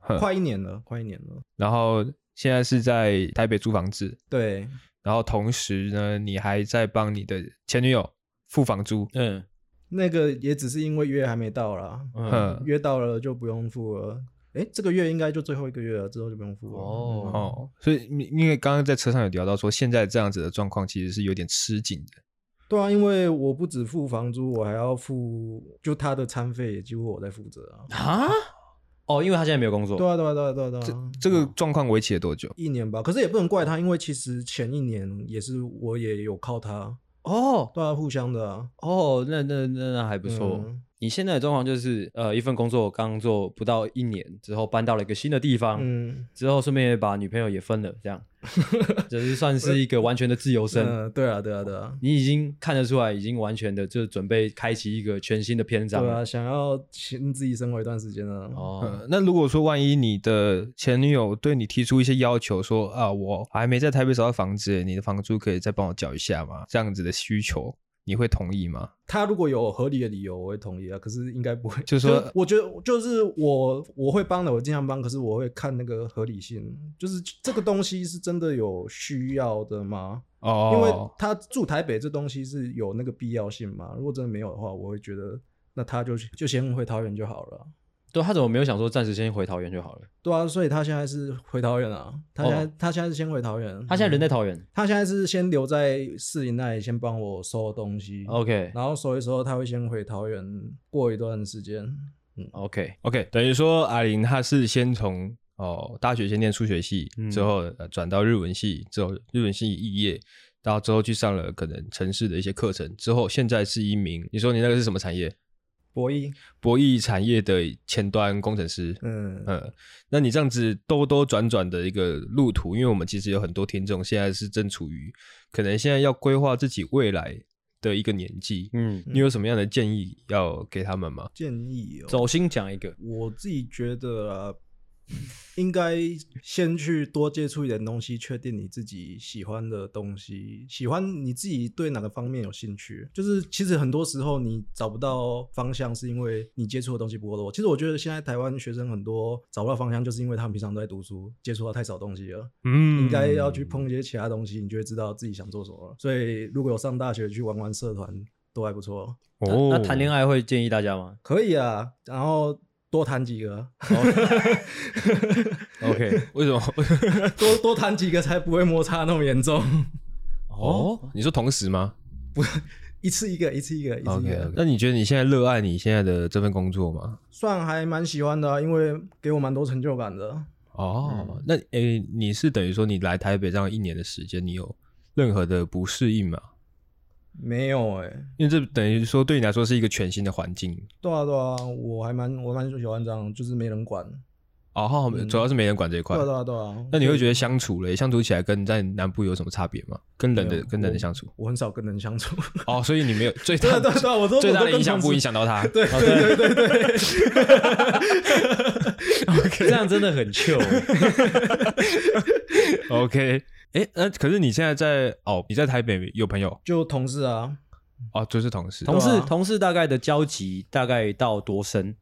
啊，快一年了，快一年了。然后现在是在台北租房子。对。然后同时呢，你还在帮你的前女友付房租。嗯。那个也只是因为月还没到啦，嗯，约到了就不用付了。哎，这个月应该就最后一个月了，之后就不用付了。哦哦，所以因为刚刚在车上有聊到说，现在这样子的状况其实是有点吃紧的。对啊，因为我不止付房租，我还要付，就他的餐费也几乎我在负责啊。啊？哦，因为他现在没有工作。对啊，对啊，对啊，对啊。对啊。这这个状况维持了多久？一年吧。可是也不能怪他，因为其实前一年也是我也有靠他。哦，对啊，互相的啊。哦，那那那那还不错。你现在的状况就是，呃，一份工作刚做不到一年之后，搬到了一个新的地方，嗯，之后顺便也把女朋友也分了，这样，(laughs) 就是算是一个完全的自由身。嗯，对啊，对啊，对啊，你已经看得出来，已经完全的就准备开启一个全新的篇章。对啊，想要先自己生活一段时间了。哦、嗯，那如果说万一你的前女友对你提出一些要求，说啊，我还没在台北找到房子，你的房租可以再帮我缴一下吗？这样子的需求。你会同意吗？他如果有合理的理由，我会同意啊。可是应该不会，就是说，(laughs) 我觉得就是我我会帮的，我尽量帮。可是我会看那个合理性，就是这个东西是真的有需要的吗？哦，因为他住台北这东西是有那个必要性吗？如果真的没有的话，我会觉得那他就就先回桃园就好了。对，他怎么没有想说暂时先回桃园就好了？对啊，所以他现在是回桃园啊。他现在、哦、他现在是先回桃园，他现在人在桃园、嗯。他现在是先留在士林那里，先帮我收东西。OK，然后收一收，他会先回桃园过一段时间。嗯，OK OK，等于说阿玲他是先从哦大学先念数学系，嗯、之后转到日文系，之后日文系肄业，然后之后去上了可能城市的一些课程，之后现在是一名，你说你那个是什么产业？博弈博弈产业的前端工程师，嗯嗯，那你这样子兜兜转转的一个路途，因为我们其实有很多听众现在是正处于可能现在要规划自己未来的一个年纪，嗯，你有什么样的建议要给他们吗？建议、哦，走心讲一个，我自己觉得啊。(laughs) 应该先去多接触一点东西，确定你自己喜欢的东西，喜欢你自己对哪个方面有兴趣。就是其实很多时候你找不到方向，是因为你接触的东西不够多。其实我觉得现在台湾学生很多找不到方向，就是因为他们平常都在读书，接触到太少东西了。嗯，应该要去碰一些其他东西，你就会知道自己想做什么了。所以如果有上大学去玩玩社团，都还不错。哦，那谈恋爱会建议大家吗？可以啊，然后。多谈几个，OK？(laughs) 为什么？(laughs) 多多谈几个才不会摩擦那么严重？哦，你说同时吗？不，一次一个，一次一个，一次一个。Okay, 那你觉得你现在热爱你现在的这份工作吗？算还蛮喜欢的，因为给我蛮多成就感的。哦，嗯、那诶、欸，你是等于说你来台北这样一年的时间，你有任何的不适应吗？没有哎、欸，因为这等于说对你来说是一个全新的环境。对啊，对啊，我还蛮我蛮喜欢这样，就是没人管。哦，主要是没人管这一块。对啊，对啊。那你会觉得相处嘞，相处起来跟在南部有什么差别吗？跟人的跟人的相处？我很少跟人相处。(laughs) 哦，所以你没有 (laughs) 最大的最大的影响不影响到他？(laughs) 对对对对这样真的很 chill。OK。哎，那可是你现在在哦？你在台北有朋友？就同事啊，哦，就是同事。同事，啊、同事大概的交集大概到多深？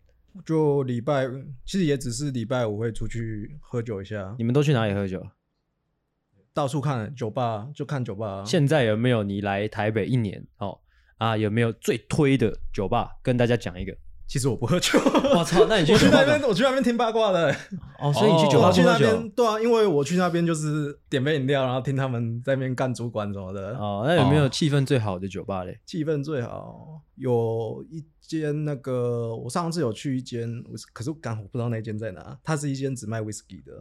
就礼拜，其实也只是礼拜五会出去喝酒一下。你们都去哪里喝酒？到处看酒吧，就看酒吧。现在有没有你来台北一年哦？啊，有没有最推的酒吧？跟大家讲一个。其实我不喝酒，(laughs) 我操！那你去我去那边，我去那边听八卦的。哦，所以你去酒吧去那边？对啊，因为我去那边就是点杯饮料，然后听他们在那边干主管什么的。哦，那有没有气氛最好的酒吧嘞？气氛最好有一间那个，我上次有去一间，可是刚好不知道那间在哪。它是一间只卖 whisky 的，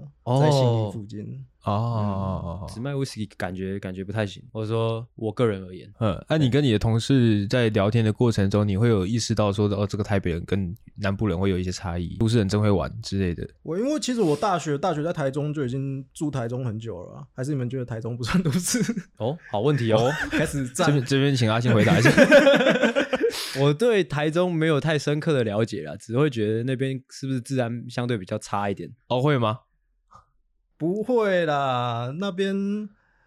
在新义附近。哦，只卖 whisky 感觉感觉不太行。或者说我个人而言，嗯，那你跟你的同事在聊天的过程中，你会有意识到说，哦，这个台北人跟南部人会有一些差异，都市人真会玩之类的。我因为其实我大学大学在台中就已经住台中很久了，还是你们觉得台中不算都市？(laughs) 哦，好问题哦，(laughs) 开始这边这边请阿信回答一下。(laughs) 我对台中没有太深刻的了解了，只会觉得那边是不是治安相对比较差一点？哦，会吗？不会啦，那边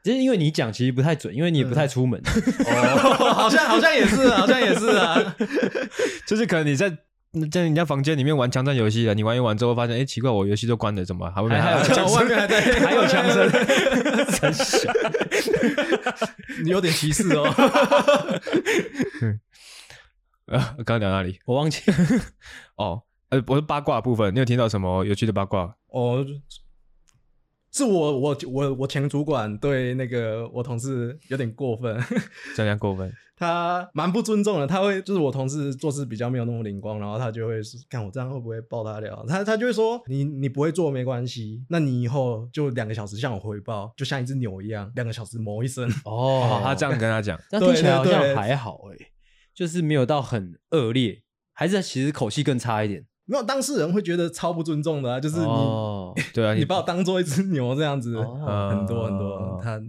其实因为你讲其实不太准，因为你也不太出门。(laughs) 哦，好像好像也是，好像也是啊。(laughs) 就是可能你在在人家房间里面玩枪战游戏了，你玩一玩之后发现，哎，奇怪，我游戏都关了，怎么还会 (laughs) 还有枪？外面还在还有枪声，真小。你有点歧视哦。啊，刚刚讲哪里？我忘记。(laughs) 哦，呃，我是八卦部分，你有听到什么有趣的八卦？哦，是我我我我前主管对那个我同事有点过分，(laughs) 这样过分？他蛮不尊重的，他会就是我同事做事比较没有那么灵光，然后他就会看我这样会不会爆他料，他他就会说你你不会做没关系，那你以后就两个小时向我汇报，就像一只牛一样，两个小时磨一声。哦，他这样跟他讲，(laughs) 那听起来好像还好哎、欸。就是没有到很恶劣，还是其实口气更差一点？没有，当事人会觉得超不尊重的啊，就是你，哦、对啊，(laughs) 你把我当做一只牛这样子，哦、很多很多他。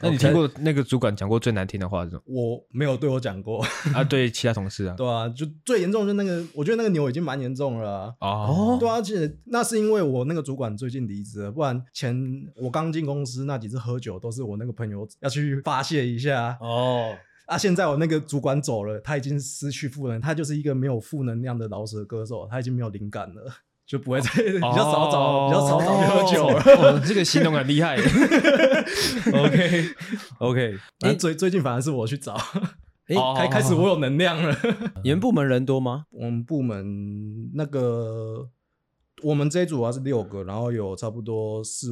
那你听过那个主管讲过最难听的话是什么？我没有对我讲过啊，对其他同事啊，(laughs) 对啊，就最严重的就那个，我觉得那个牛已经蛮严重了啊。哦，对啊，而且那是因为我那个主管最近离职了，不然前我刚进公司那几次喝酒都是我那个朋友要去发泄一下。哦，啊，现在我那个主管走了，他已经失去负能，他就是一个没有负能量的饶舌歌手，他已经没有灵感了。就不会再 (laughs) 比较少找、哦、比较少找喝酒了。哦、这个形容很厉害。OK OK，那最最近反而是我去找，哎、欸，开开始我有能量了。(laughs) 你们部门人多吗？我们部门那个我们这一组啊是六个，然后有差不多四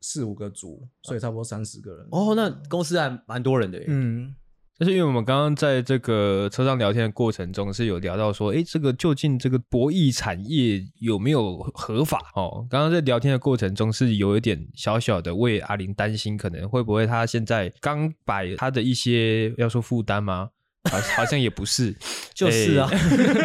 四五个组，所以差不多三十个人。哦，那公司还蛮多人的耶。嗯。但是因为我们刚刚在这个车上聊天的过程中是有聊到说，哎，这个究竟这个博弈产业有没有合法？哦，刚刚在聊天的过程中是有一点小小的为阿玲担心，可能会不会他现在刚把他的一些要说负担吗？好，(laughs) 好像也不是，(laughs) 就是啊，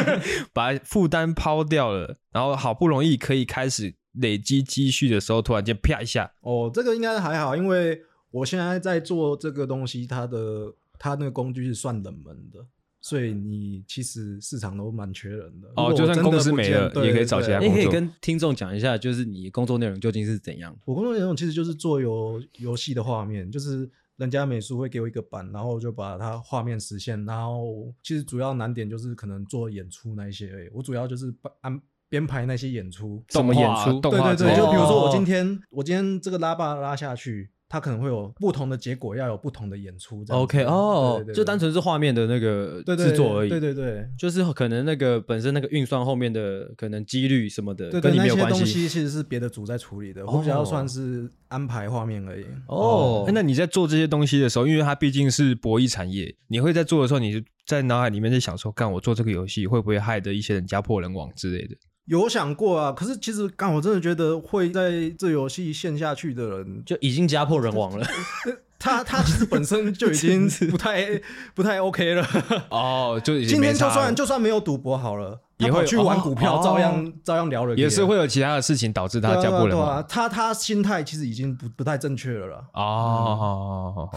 (laughs) 把负担抛掉了，然后好不容易可以开始累积积蓄的时候，突然间啪一下，哦，这个应该还好，因为我现在在做这个东西，它的。他那个工具是算冷门的，所以你其实市场都蛮缺人的。哦，就算公司没了，也可以找其他工作。你可以跟听众讲一下，就是你工作内容究竟是怎样？我工作内容其实就是做游游戏的画面，就是人家美术会给我一个版，然后就把它画面实现。然后其实主要难点就是可能做演出那一些而已。我主要就是安编排那些演出，怎么演出？对对对，就比如说我今天我今天这个拉霸拉下去。它可能会有不同的结果，要有不同的演出。OK，哦，就单纯是画面的那个制作而已。对对对，就是可能那个本身那个运算后面的可能几率什么的，跟你没有关系。那些东西其实是别的组在处理的，我只要算是安排画面而已。哦，那你在做这些东西的时候，因为它毕竟是博弈产业，你会在做的时候，你在脑海里面在想说，干我做这个游戏会不会害得一些人家破人亡之类的？有想过啊，可是其实刚我真的觉得会在这游戏陷下去的人就已经家破人亡了。(laughs) 他他其实本身就已经 (laughs) 不太不太 OK 了。哦，就今天就算就算没有赌博好了，也会去玩股票，照样照样聊人，也是会有其他的事情导致他家破人亡。他他心态其实已经不不太正确了了。哦。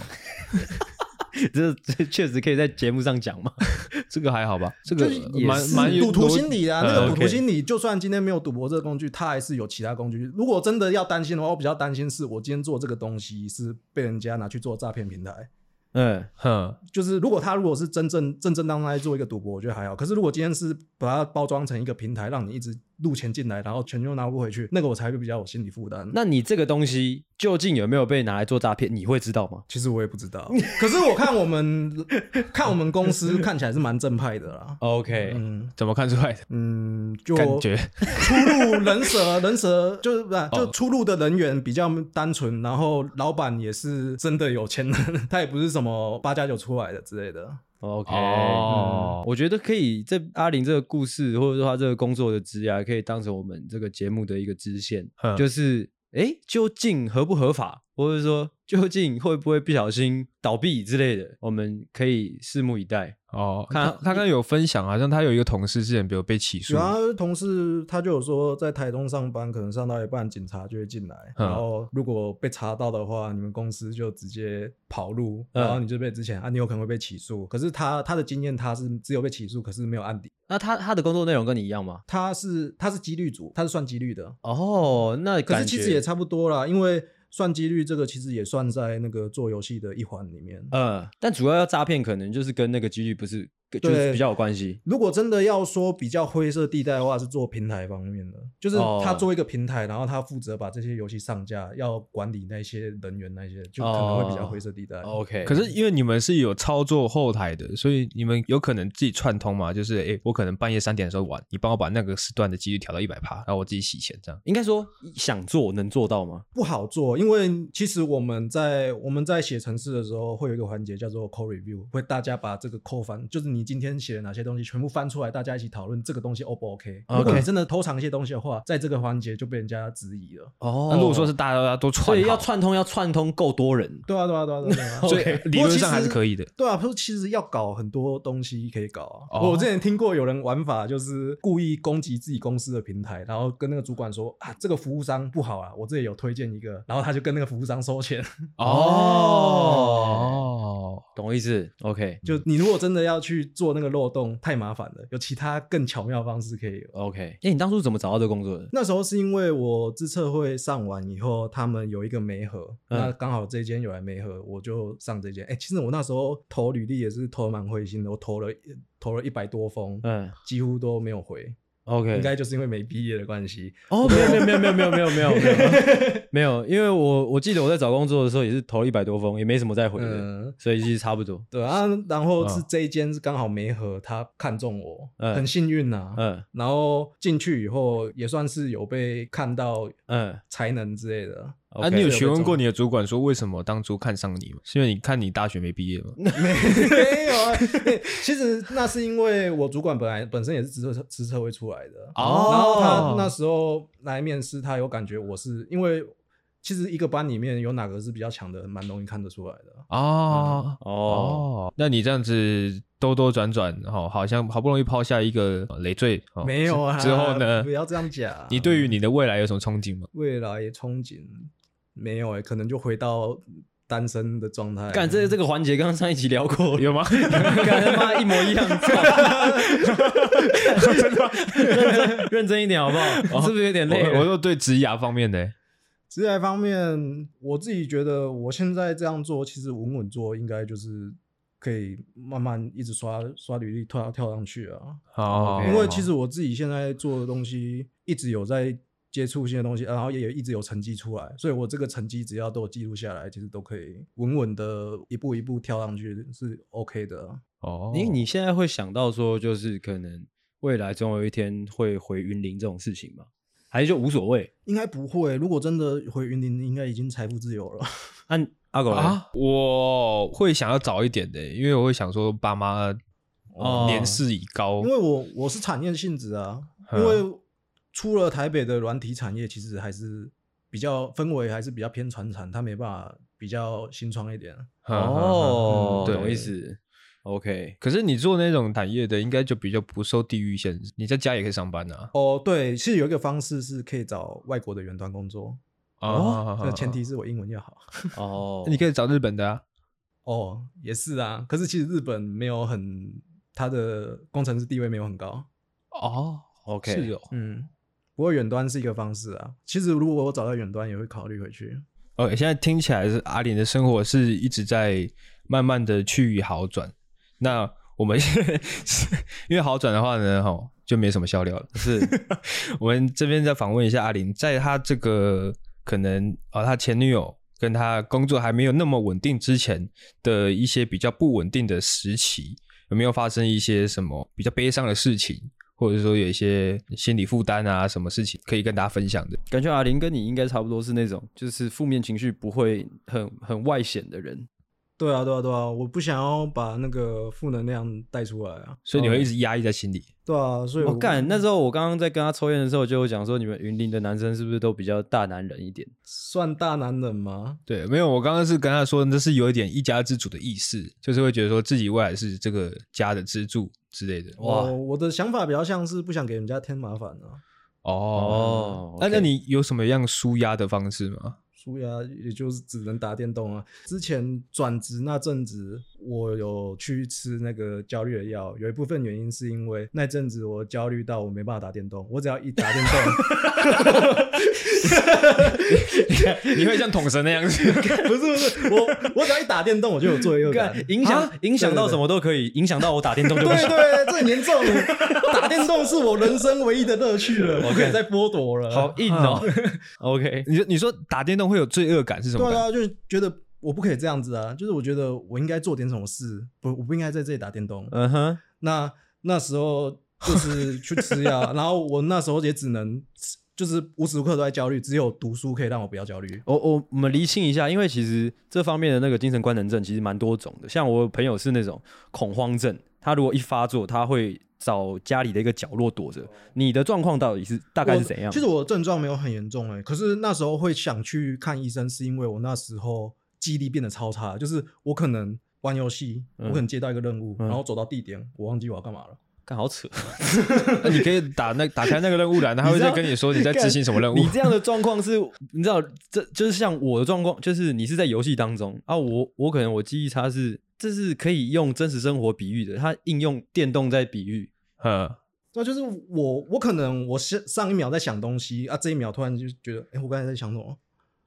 (laughs) 这这确实可以在节目上讲吗？(laughs) 这个还好吧，这个蛮蛮赌徒心理啊。那个赌徒心理，就算今天没有赌博这个工具，他还是有其他工具。如果真的要担心的话，我比较担心是我今天做这个东西是被人家拿去做诈骗平台。嗯哼，就是如果他如果是真正正正当当来做一个赌博，我觉得还好。可是如果今天是把它包装成一个平台，让你一直录钱进来，然后钱又拿不回去，那个我才会比较有心理负担。那你这个东西究竟有没有被拿来做诈骗？你会知道吗？其实我也不知道。可是我看我们 (laughs) 看我们公司 (laughs) 看起来是蛮正派的啦。OK，嗯，怎么看出来的？嗯，就感觉出入人蛇 (laughs) 人蛇就是不是就出入的人员比较单纯，然后老板也是真的有钱人，他也不是什么八加九出来的之类的。OK，哦，我觉得可以，这阿玲这个故事，或者说他这个工作的职涯，可以当成我们这个节目的一个支线，就是，哎，究竟合不合法，或者说究竟会不会不小心倒闭之类的，我们可以拭目以待。哦，他他刚刚有分享，好像他有一个同事之前比如被起诉，然后同事他就有说在台东上班，可能上到一半警察就会进来，嗯、然后如果被查到的话，你们公司就直接跑路，然后你就被之前、嗯、啊，你有可能会被起诉。可是他他的经验他是只有被起诉，可是没有案底。那他他的工作内容跟你一样吗？他是他是几率组，他是算几率的。哦，那可是其实也差不多啦，因为。算几率这个其实也算在那个做游戏的一环里面，嗯，但主要要诈骗可能就是跟那个几率不是。就是比较有关系。如果真的要说比较灰色地带的话，是做平台方面的，就是他做一个平台，然后他负责把这些游戏上架，要管理那些人员，那些就可能会比较灰色地带。OK，可是因为你们是有操作后台的，所以你们有可能自己串通嘛？就是哎，我可能半夜三点的时候玩，你帮我把那个时段的几率调到一百趴，然后我自己洗钱，这样应该说想做能做到吗？不好做，因为其实我们在我们在写程式的时候，会有一个环节叫做 code review，会大家把这个 code 翻，就是你。你今天写了哪些东西，全部翻出来，大家一起讨论这个东西 O 不 OK？如果你真的偷藏一些东西的话，在这个环节就被人家质疑了。哦，那如果说是大家都串，所以要串通，要串通够多人。对啊，对啊，对啊，对啊。所以理论上还是可以的。对啊，不过其实要搞很多东西可以搞啊。我之前听过有人玩法，就是故意攻击自己公司的平台，然后跟那个主管说啊，这个服务商不好啊，我这里有推荐一个，然后他就跟那个服务商收钱。(laughs) 哦，懂我意思？OK，就你如果真的要去做那个漏洞，太麻烦了，有其他更巧妙的方式可以。OK，哎、欸，你当初怎么找到这个工作的？那时候是因为我自测会上完以后，他们有一个媒合，嗯、那刚好这间有来媒合，我就上这间。哎、欸，其实我那时候投履历也是投的蛮灰心的，我投了投了一百多封，嗯，几乎都没有回。ok 应该就是因为没毕业的关系。哦没有没有没有没有没有没有没有 (laughs) 没有。因为我我记得我在找工作的时候也是投了一百多封也没什么再回的所以其实差不多。对啊然后是这一间是刚好没合他看中我很幸运呐嗯。然后进去以后也算是有被看到嗯。才能之类的啊，你有询问过你的主管说为什么当初看上你吗？是因为你看你大学没毕业吗？(laughs) 没有啊，(laughs) 其实那是因为我主管本来本身也是职测职测会出来的，哦，然后他那时候来面试，他有感觉我是因为其实一个班里面有哪个是比较强的，蛮容易看得出来的。哦哦，那你这样子兜兜转转，哈，好像好不容易抛下一个累赘，没有啊？之后呢？不要这样讲。你对于你的未来有什么憧憬吗？未来憧憬。没有哎、欸，可能就回到单身的状态。干，这这个环节，刚刚上一集聊过，有吗？(laughs) 干他妈一模一样，(laughs) 真的吗？认真认真一点好不好？哦、是不是有点累？我说对职涯方面的，职涯方面，我自己觉得我现在这样做，其实稳稳做，应该就是可以慢慢一直刷刷履历，跳跳上去啊。好，因为其实我自己现在做的东西，一直有在。接触新的东西，然后也一直有成绩出来，所以我这个成绩只要都有记录下来，其实都可以稳稳的一步一步跳上去，是 OK 的。哦，你你现在会想到说，就是可能未来总有一天会回云林这种事情吗？还是就无所谓？应该不会。如果真的回云林，应该已经财富自由了。按 (laughs) 阿狗啊，我会想要早一点的，因为我会想说爸妈年事已高，因为我我是产业性质啊，因为。出了台北的软体产业，其实还是比较氛围还是比较偏传产，它没办法比较新创一点。(laughs) 哦，懂意思。OK，可是你做那种产业的，应该就比较不受地域限制，你在家也可以上班啊。哦，对，其实有一个方式是可以找外国的远端工作。哦，那前提是我英文要好。哦，(laughs) 你可以找日本的啊。(laughs) 哦，也是啊。可是其实日本没有很，他的工程师地位没有很高。哦，OK，是哦，嗯。不过远端是一个方式啊。其实如果我找到远端，也会考虑回去。OK，现在听起来是阿林的生活是一直在慢慢的趋于好转。那我们 (laughs) 因为好转的话呢，哈，就没什么笑料了。是 (laughs) 我们这边再访问一下阿林，在他这个可能啊，他前女友跟他工作还没有那么稳定之前的一些比较不稳定的时期，有没有发生一些什么比较悲伤的事情？或者说有一些心理负担啊，什么事情可以跟大家分享的？感觉阿玲跟你应该差不多是那种，就是负面情绪不会很很外显的人。对啊，对啊，对啊，我不想要把那个负能量带出来啊，所以你会一直压抑在心里。对啊，所以我干、哦、那时候我刚刚在跟他抽烟的时候，就讲说你们云林的男生是不是都比较大男人一点？算大男人吗？对，没有，我刚刚是跟他说，那是有一点一家之主的意思，就是会觉得说自己未来是这个家的支柱之类的。哇，我的想法比较像是不想给人家添麻烦啊。哦，那、那你有什么样舒压的方式吗？舒压也就是只能打电动啊。之前转职那阵子，我有去吃那个焦虑的药，有一部分原因是因为那阵子我焦虑到我没办法打电动，我只要一打电动，你，你会像桶神那样子？(laughs) 不是不是，我我只要一打电动，我就有罪恶感，影响影响到什么都可以，影响到我打电动就不行。对，对对，这很严重，打电动是我人生唯一的乐趣了，(laughs) 我可以再剥夺了，好硬哦。(laughs) OK，你你说打电动会有罪恶感是什么？对啊，就是觉得。我不可以这样子啊！就是我觉得我应该做点什么事，不，我不应该在这里打电动。嗯哼，那那时候就是去吃药，(laughs) 然后我那时候也只能就是无时无刻都在焦虑，只有读书可以让我不要焦虑。我我我们厘清一下，因为其实这方面的那个精神官能症其实蛮多种的，像我朋友是那种恐慌症。他如果一发作，他会找家里的一个角落躲着。你的状况到底是大概是怎样？其实我的症状没有很严重哎、欸，可是那时候会想去看医生，是因为我那时候记忆力变得超差，就是我可能玩游戏，我可能接到一个任务，嗯、然后走到地点，我忘记我要干嘛了。干好扯！(laughs) 那你可以打那打开那个任务栏，他会再跟你说你在执行什么任务。你这样的 (laughs) 状况是，你知道，这就是像我的状况，就是你是在游戏当中啊，我我可能我记忆差是，这是可以用真实生活比喻的，它应用电动在比喻，嗯，那就是我我可能我上上一秒在想东西啊，这一秒突然就觉得，哎、欸，我刚才在想什么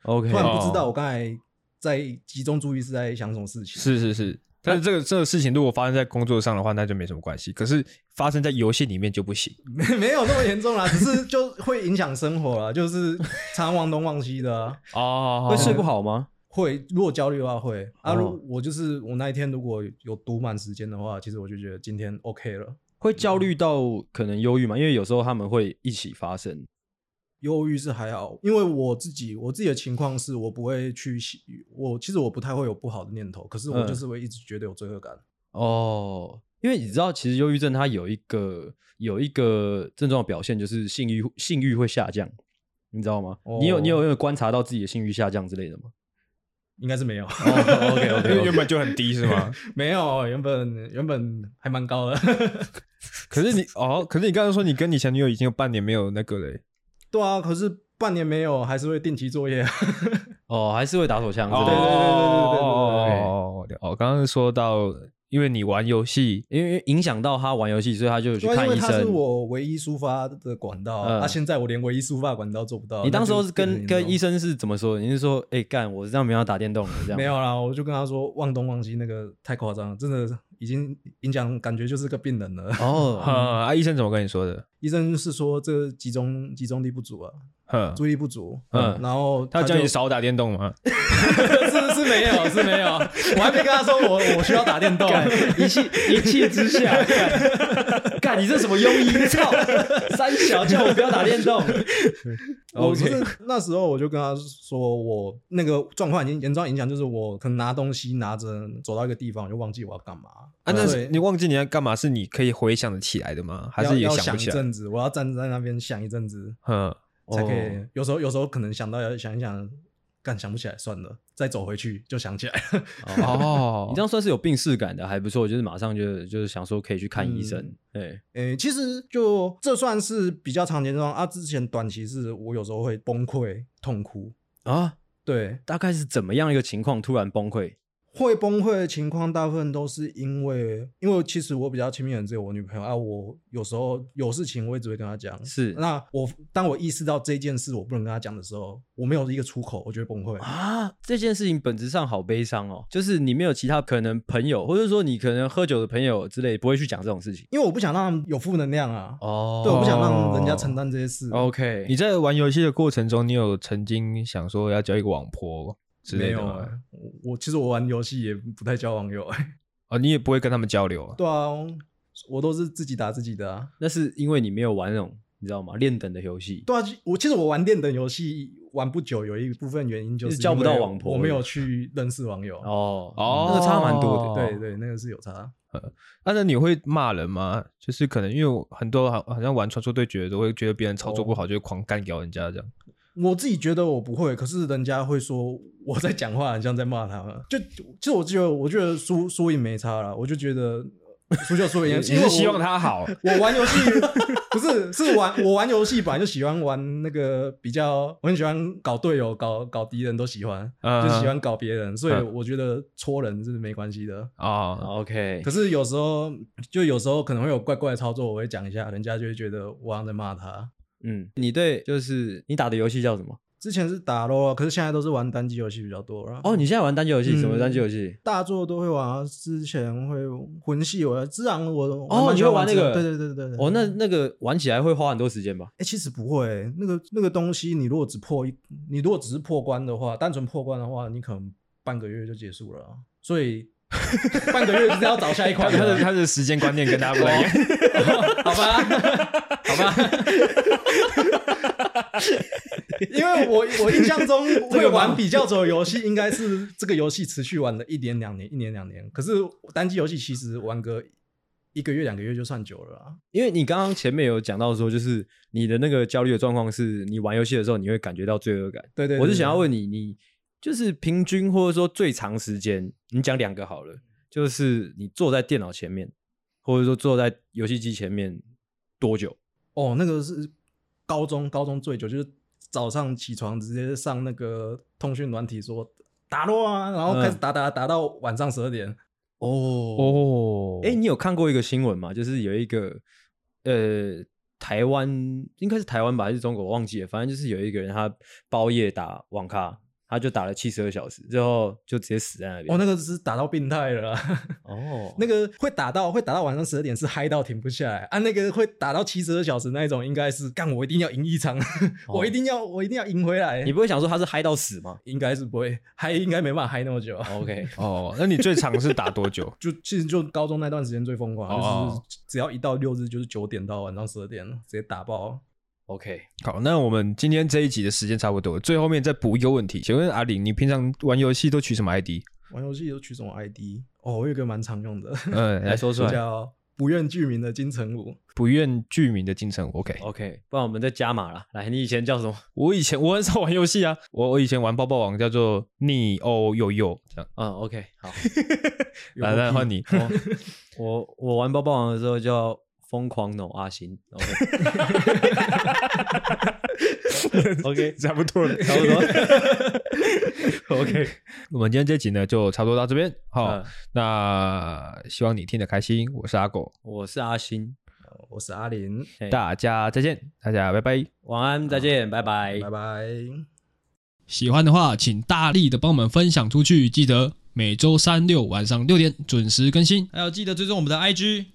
？OK，突然不知道我刚才在集中注意是在想什么事情。是是是。但是这个这个事情如果发生在工作上的话，那就没什么关系。可是发生在游戏里面就不行，没没有那么严重啦，只是就会影响生活啦，就是常常忘东忘西的啊。哦，会睡不好吗？会，如果焦虑的话会。啊，如我就是我那一天如果有读满时间的话，其实我就觉得今天 OK 了。会焦虑到可能忧郁嘛？因为有时候他们会一起发生。忧郁是还好，因为我自己我自己的情况是我不会去，我其实我不太会有不好的念头，可是我就是会一直觉得有罪恶感。嗯。哦，因为你知道，其实忧郁症它有一个有一个症状的表现，就是性欲性欲会下降，你知道吗？哦，你有你有没有观察到自己的性欲下降之类的吗？应该是没有。(laughs) 哦，OK OK，因为原本就很低是吗？(laughs) 没有，原本原本还蛮高的。可是你 (laughs) 哦，可是你刚刚说你跟你前女友已经有半年没有那个嘞。对啊，可是半年没有，还是会定期作业。(laughs) 哦，还是会打手枪。对对对对对对对。哦，我刚刚说到。因为你玩游戏，因为影响到他玩游戏，所以他就去看医生。他是我唯一抒发的管道，他、嗯啊、现在我连唯一抒发管道做不到。你当时候是跟跟医生是怎么说的？你是说，哎、欸、干，我这样没有打电动了，这样？没有啦，我就跟他说，忘东忘西那个太夸张了，真的已经影响，感觉就是个病人了。哦，(laughs) 啊，医生怎么跟你说的？医生是说这个集中集中力不足啊。注意力不足。嗯，然后他叫你少打电动吗？是是没有是没有，(laughs) 我还没跟他说我我需要打电动。一气一气之下，干你这什么庸医？(laughs) 操，三小叫我不要打电动。我是那时候我就跟他说，我那个状况已经严重影响，就是我可能拿东西拿着走到一个地方，我就忘记我要干嘛。啊，那是你忘记你要干嘛？是你可以回想的起来的吗？还是也想不起来？要想一阵子，我要站在那边想一阵子。嗯。才可以，有时候有时候可能想到要想一想，干想不起来算了，再走回去就想起来了。(laughs) 哦，你这样算是有病逝感的，还不错，就是马上就就是想说可以去看医生。对、嗯，诶、欸，其实就这算是比较常见状况啊。之前短期是我有时候会崩溃、痛哭啊，对，大概是怎么样一个情况突然崩溃？会崩溃的情况，大部分都是因为，因为其实我比较亲密的人只有我女朋友啊。我有时候有事情，我也只会跟她讲。是，那我当我意识到这件事我不能跟她讲的时候，我没有一个出口，我就会崩溃啊。这件事情本质上好悲伤哦，就是你没有其他可能朋友，或者说你可能喝酒的朋友之类，不会去讲这种事情，因为我不想让他们有负能量啊。哦，对，我不想让人家承担这些事。OK，你在玩游戏的过程中，你有曾经想说要交一个网婆？没有啊、欸，我其实我玩游戏也不太交网友哎、欸，(laughs) 哦，你也不会跟他们交流啊？对啊，我都是自己打自己的啊。那是因为你没有玩那种你知道吗？练等的游戏。对啊，我其实我玩练等游戏玩不久，有一部分原因就是交不到网婆，我没有去认识网友。哦哦，那个差蛮多的。对对，那个是有差。呃、(laughs) 啊，那你会骂人吗？就是可能因为很多好好像玩传说对决都会觉得别人操作不好，就狂干掉人家这样。我自己觉得我不会，可是人家会说我在讲话，很像在骂他们。就其实我觉得，我觉得输输赢没差了，我就觉得输就输赢。你是希望他好？(laughs) 我玩游戏不是是玩我玩游戏本来就喜欢玩那个比较，我很喜欢搞队友、搞搞敌人都喜欢，就喜欢搞别人，所以我觉得戳人是没关系的啊。OK，可是有时候就有时候可能会有怪怪的操作，我会讲一下，人家就会觉得我好像在骂他。嗯，你对就是你打的游戏叫什么？之前是打咯，可是现在都是玩单机游戏比较多了。哦，你现在玩单机游戏？嗯、什么单机游戏？大作都会玩啊。之前会魂系，我自然我哦，你会玩那个？对对对对对。哦，那那个玩起来会花很多时间吧？哎、欸，其实不会、欸。那个那个东西，你如果只破一，你如果只是破关的话，单纯破关的话，你可能半个月就结束了。所以 (laughs) 半个月就是要找下一款。他的他的时间观念跟大家不一样。(laughs) 好吧，好吧。因为我我印象中 (laughs) 会玩比较久的游戏，应该是这个游戏持续玩了一年两年，一年两年。可是单机游戏其实玩个一个月两个月就算久了啊。因为你刚刚前面有讲到说，就是你的那个焦虑的状况是你玩游戏的时候你会感觉到罪恶感。对对，对，我是想要问你，你就是平均或者说最长时间，你讲两个好了，就是你坐在电脑前面，或者说坐在游戏机前面多久？哦，那个是高中高中最久，就是早上起床直接上那个通讯软体说打咯啊，然后开始打打打到晚上十二点。哦哦，哎，你有看过一个新闻吗？就是有一个呃，台湾应该是台湾吧，还是中国？我忘记了，反正就是有一个人他包夜打网咖。他就打了七十二小时，最后就直接死在那边。哦，那个是打到病态了。哦，(laughs) 那个会打到会打到晚上十二点，是嗨到停不下来啊。那个会打到七十二小时那一种，应该是干我一定要赢一场，(laughs) 哦、我一定要我一定要赢回来。你不会想说他是嗨到死吗？应该是不会，嗨应该没办法嗨那么久。(laughs) OK，哦，那你最长是打多久？就其实就高中那段时间最疯狂，哦、就是只要一到六日就是九点到晚上十二点，直接打爆。OK，好，那我们今天这一集的时间差不多，最后面再补一个问题，请问阿玲，你平常玩游戏都取什么 ID？玩游戏都取什么 ID？哦，我有个蛮常用的，嗯，(laughs) 来说出来，叫不愿具名的金城武，不愿具名的金城武。OK，OK，、okay okay, 不然我们再加码了。来，你以前叫什么？我以前我很少玩游戏啊，我我以前玩爆爆王叫做你哦悠悠这样。嗯，OK，好，(laughs) 来来换你，我我玩爆爆王的时候叫。疯狂 no 阿星，OK，OK，差不多了，差不多，(laughs) OK。我们今天这集呢，就差不多到这边。好，嗯、那希望你听得开心。我是阿狗，我是阿星，我是阿林，大家再见，大家拜拜，晚安，再见，拜拜，拜拜。喜欢的话，请大力的帮我们分享出去。记得每周三六晚上六点准时更新，还有记得追踪我们的 IG。